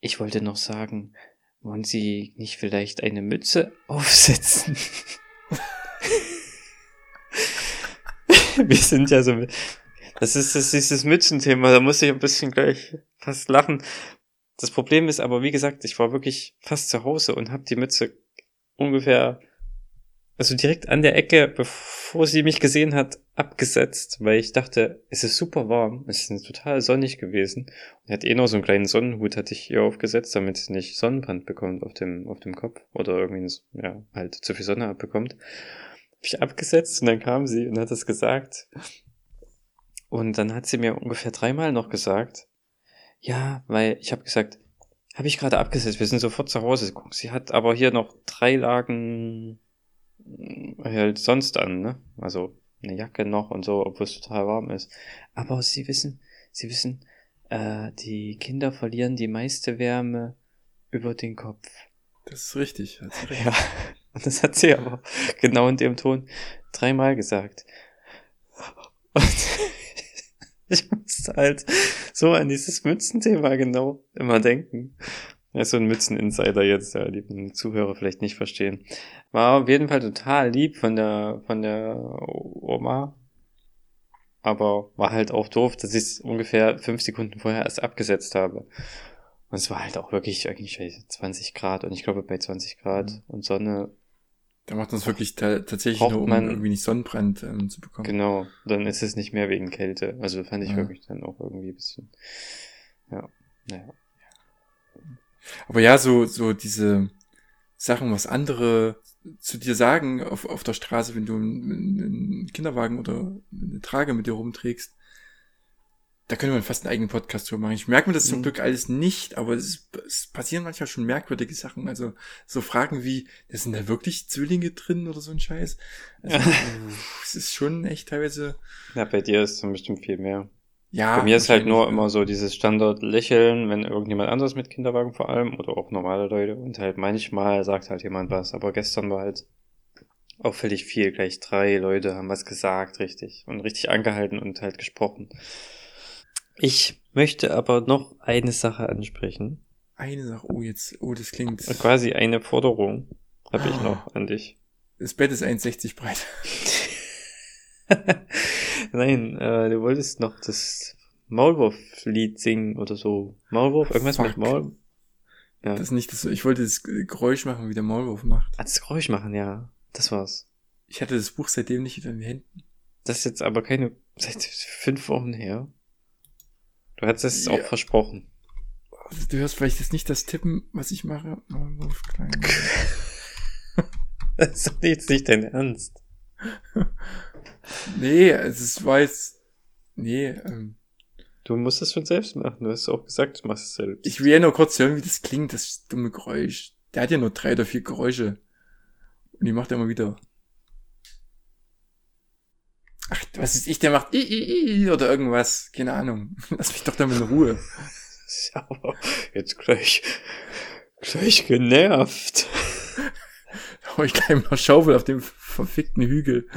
ich wollte noch sagen, wollen Sie nicht vielleicht eine Mütze aufsetzen? Wir sind ja so, das ist das das Mützenthema, da muss ich ein bisschen gleich fast lachen. Das Problem ist aber, wie gesagt, ich war wirklich fast zu Hause und habe die Mütze ungefähr, also direkt an der Ecke, bevor sie mich gesehen hat, abgesetzt, weil ich dachte, es ist super warm, es ist total sonnig gewesen. Und hat eh noch so einen kleinen Sonnenhut, hatte ich ihr aufgesetzt, damit sie nicht Sonnenbrand bekommt auf dem, auf dem Kopf oder irgendwie, ja, halt zu viel Sonne abbekommt. Hab ich abgesetzt und dann kam sie und hat das gesagt. Und dann hat sie mir ungefähr dreimal noch gesagt, ja, weil ich habe gesagt, habe ich gerade abgesetzt, wir sind sofort zu Hause. Guck, Sie hat aber hier noch drei Lagen äh, halt sonst an, ne? Also eine Jacke noch und so, obwohl es total warm ist. Aber Sie wissen, Sie wissen, äh, die Kinder verlieren die meiste Wärme über den Kopf. Das ist richtig. Hat sie recht. Ja, und das hat sie aber genau in dem Ton dreimal gesagt. Und ich musste halt so an dieses Mützenthema genau immer denken. Ja, so ein Mützen-Insider jetzt, ja, lieben Zuhörer vielleicht nicht verstehen. War auf jeden Fall total lieb von der, von der Oma. Aber war halt auch doof, dass ich es ungefähr fünf Sekunden vorher erst abgesetzt habe. Und es war halt auch wirklich eigentlich 20 Grad. Und ich glaube, bei 20 Grad Mhm. und Sonne, Da macht man es wirklich ta tatsächlich nur, um man- irgendwie nicht Sonnenbrand ähm, zu bekommen. genau, dann ist es nicht mehr wegen Kälte. Also fand ich Ja. wirklich dann auch irgendwie ein bisschen, ja, naja. Aber ja, so, so diese Sachen, was andere zu dir sagen auf, auf der Straße, wenn du einen, einen Kinderwagen oder eine Trage mit dir rumträgst, da könnte man fast einen eigenen Podcast drüber machen. Ich merke mir das zum Mhm. Glück alles nicht, aber es, es passieren manchmal schon merkwürdige Sachen. Also so Fragen wie, da sind da wirklich Zwillinge drin oder so ein Scheiß. Also, es ist schon echt teilweise. Ja, bei dir ist dann bestimmt viel mehr. Ja. Bei mir ist halt nur immer so dieses Standard-Lächeln, wenn irgendjemand anderes mit Kinderwagen vor allem oder auch normale Leute und halt manchmal sagt halt jemand was. Aber gestern war halt auffällig viel. Gleich drei Leute haben was gesagt, richtig. Und richtig angehalten und halt gesprochen. Ich möchte aber noch eine Sache ansprechen. Eine Sache, oh jetzt, oh, das klingt. Quasi eine Forderung habe ich Ah. noch an dich. Das Bett ist 1,60 breit. Nein, äh, du wolltest noch das Maulwurf-Lied singen oder so. Maulwurf? Irgendwas Fuck. mit Maul? Ja. Das ist nicht das, ich wollte das Geräusch machen, wie der Maulwurf macht. Ah, das Geräusch machen, ja. Das war's. Ich hatte das Buch seitdem nicht wieder in den Händen. Das ist jetzt aber keine, seit fünf Wochen her. Du hattest es Ja. auch versprochen. Du hörst vielleicht jetzt nicht das Tippen, was ich mache. Maulwurf, klein. Das ist jetzt nicht dein Ernst. nee, es war jetzt, nee, ähm, Du musst es schon selbst machen. Du hast auch gesagt, du machst es selbst. Ich will ja nur kurz hören, wie das klingt, das dumme Geräusch. Der hat ja nur drei oder vier Geräusche. Und die macht er immer wieder. Ach, was ist ich, der macht i, i, i, oder irgendwas. Keine Ahnung. Lass mich doch damit in Ruhe. Ja, aber jetzt gleich, gleich genervt. Da hau ich gleich mal Schaufel auf dem verfickten Hügel.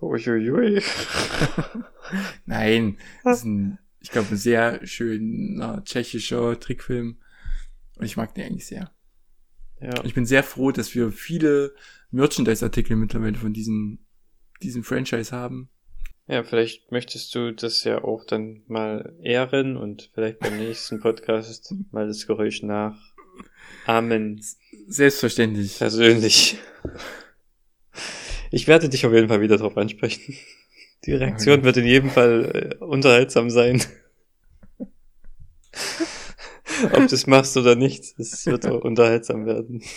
Uiuiui. Nein, das ist ein, ich glaube, ein sehr schöner tschechischer Trickfilm. Und ich mag den eigentlich sehr. Ja. Ich bin sehr froh, dass wir viele Merchandise-Artikel mittlerweile von diesem, diesem Franchise haben. Ja, vielleicht möchtest du das ja auch dann mal ehren und vielleicht beim nächsten Podcast mal das Geräusch nachahmen. Selbstverständlich. Persönlich. Ich werde dich auf jeden Fall wieder drauf ansprechen. Die Reaktion wird in jedem Fall äh, unterhaltsam sein. Ob du es machst oder nicht, es wird auch unterhaltsam werden.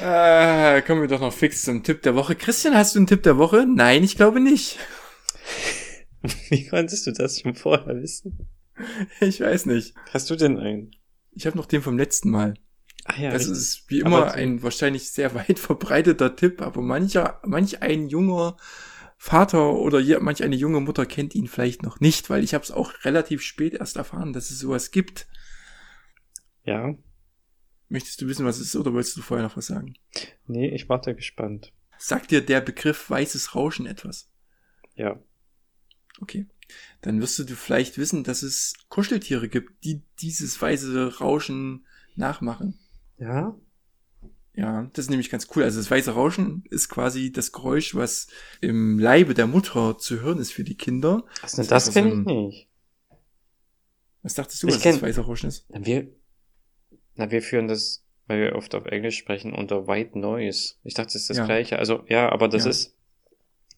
Äh, kommen wir doch noch fix zum Tipp der Woche. Christian, hast du einen Tipp der Woche? Nein, ich glaube nicht. Wie konntest du das schon vorher wissen? Ich weiß nicht. Hast du denn einen? Ich habe noch den vom letzten Mal. Ah ja, das richtig. ist wie Aber immer zu- ein wahrscheinlich sehr weit verbreiteter Tipp, aber mancher, manch ein junger Vater oder je- manch eine junge Mutter kennt ihn vielleicht noch nicht, weil ich habe es auch relativ spät erst erfahren, dass es sowas gibt. ja. Möchtest du wissen, was es ist, oder wolltest du vorher noch was sagen? Nee, ich warte gespannt. Sagt dir der Begriff weißes Rauschen etwas? Ja. Okay. Dann wirst du vielleicht wissen, dass es Kuscheltiere gibt, die dieses weiße Rauschen nachmachen. Ja? Ja, das ist nämlich ganz cool. Also das weiße Rauschen ist quasi das Geräusch, was im Leibe der Mutter zu hören ist für die Kinder. Was denn Das das kenne ich nicht. Was dachtest du, Ich was kenn- das weiße Rauschen ist? Wir, na, wir führen das, weil wir oft auf Englisch sprechen, unter White Noise. Ich dachte, das ist das Ja. Gleiche. Also, ja, aber das Ja. ist,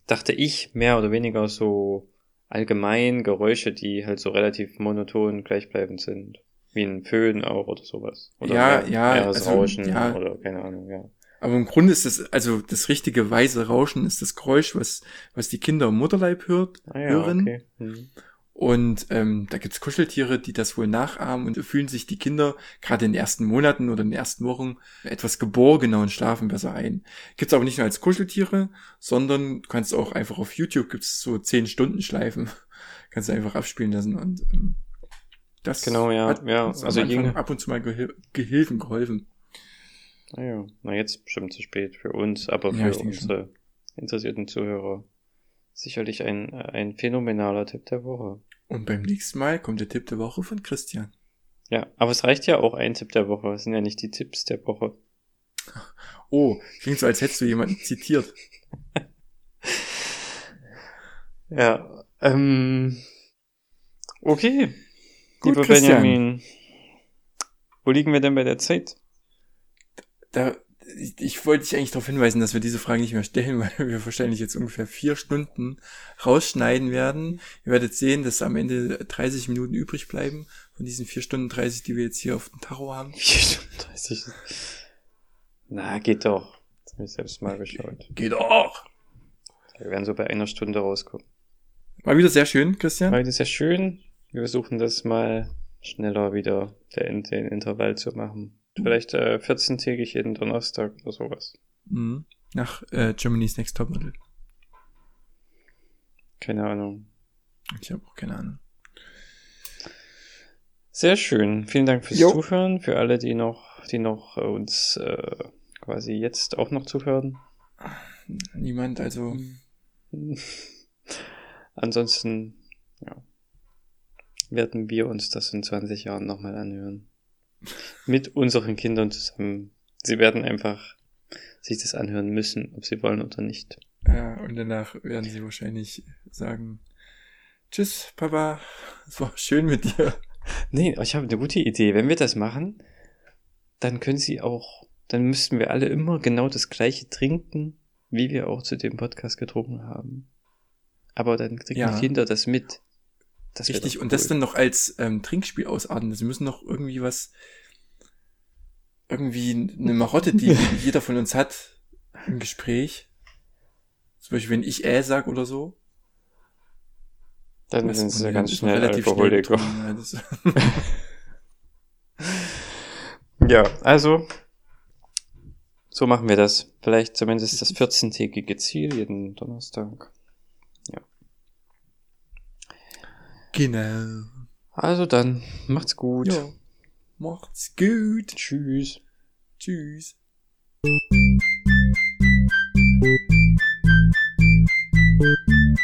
dachte ich, mehr oder weniger so allgemein Geräusche, die halt so relativ monoton gleichbleibend sind. Wie ein Föhn auch oder sowas. Oder Ja, mehr, ja, also, Rauschen ja. oder keine Ahnung, ja. Aber im Grunde ist das, also das richtige weiße Rauschen ist das Geräusch, was, was die Kinder im Mutterleib hört, Ah ja, hören. okay. Hm. Und ähm, da gibt's Kuscheltiere, die das wohl nachahmen und fühlen sich die Kinder gerade in den ersten Monaten oder in den ersten Wochen etwas geborgener und schlafen besser ein. Gibt's aber nicht nur als Kuscheltiere, sondern du kannst auch einfach auf YouTube gibt's so 10 Stunden Schleifen, kannst du einfach abspielen lassen und ähm, das Genau, ja, hat ja, also ab und zu mal Gehil Gehilfen geholfen. Ah ja, na jetzt bestimmt zu spät für uns, aber Ja, für ich denke schon. unsere interessierten Zuhörer sicherlich ein, ein phänomenaler Tipp der Woche. Und beim nächsten Mal kommt der Tipp der Woche von Christian. Ja, aber es reicht ja auch ein Tipp der Woche. Es sind ja nicht die Tipps der Woche. Oh, klingt so, als hättest du jemanden zitiert. Ja, ähm, okay. Gut, Lieber Christian. Benjamin, wo liegen wir denn bei der Zeit? Da, ich, ich wollte dich eigentlich darauf hinweisen, dass wir diese Frage nicht mehr stellen, weil wir wahrscheinlich jetzt ungefähr vier Stunden rausschneiden werden. Ihr werdet sehen, dass am Ende 30 Minuten übrig bleiben von diesen vier Stunden 30, die wir jetzt hier auf dem Tacho haben. 4 Stunden 30. Na, geht doch. Jetzt hab ich selbst mal geschaut. Geht doch! Wir werden so bei einer Stunde rauskommen. War wieder sehr schön, Christian. War wieder sehr schön. Wir versuchen das mal schneller wieder den Intervall zu machen. Vielleicht äh, 14-tägig jeden Donnerstag oder sowas. Mhm. Nach äh, Germany's Next Topmodel. Keine Ahnung. Ich habe auch keine Ahnung. Sehr schön. Vielen Dank fürs Jo. Zuhören. Für alle, die noch, die noch äh, uns äh, quasi jetzt auch noch zuhören. Niemand, also Ansonsten, ja, werden wir uns das in 20 Jahren nochmal anhören. Mit unseren Kindern zusammen. Sie werden einfach sich das anhören müssen, ob sie wollen oder nicht. Ja, und danach werden sie wahrscheinlich sagen, Tschüss, Papa, es war schön mit dir. Nee, ich habe eine gute Idee. Wenn wir das machen, dann können sie auch, dann müssten wir alle immer genau das gleiche trinken, wie wir auch zu dem Podcast getrunken haben. Aber dann kriegen Ja. die Kinder das mit. Das Richtig, und das dann noch als ähm, Trinkspiel ausarten. Sie müssen noch irgendwie was, irgendwie eine Marotte, die jeder von uns hat im Gespräch. Zum Beispiel, wenn ich äh sag oder so. Dann sind sie man ganz schnell relativ Alkoholiker. betrunken, Ja, Ja, also, so machen wir das. Vielleicht zumindest das 14-tägige Ziel jeden Donnerstag. genau. Also dann, macht's gut. Ja. Macht's gut. Tschüss. Tschüss. Thank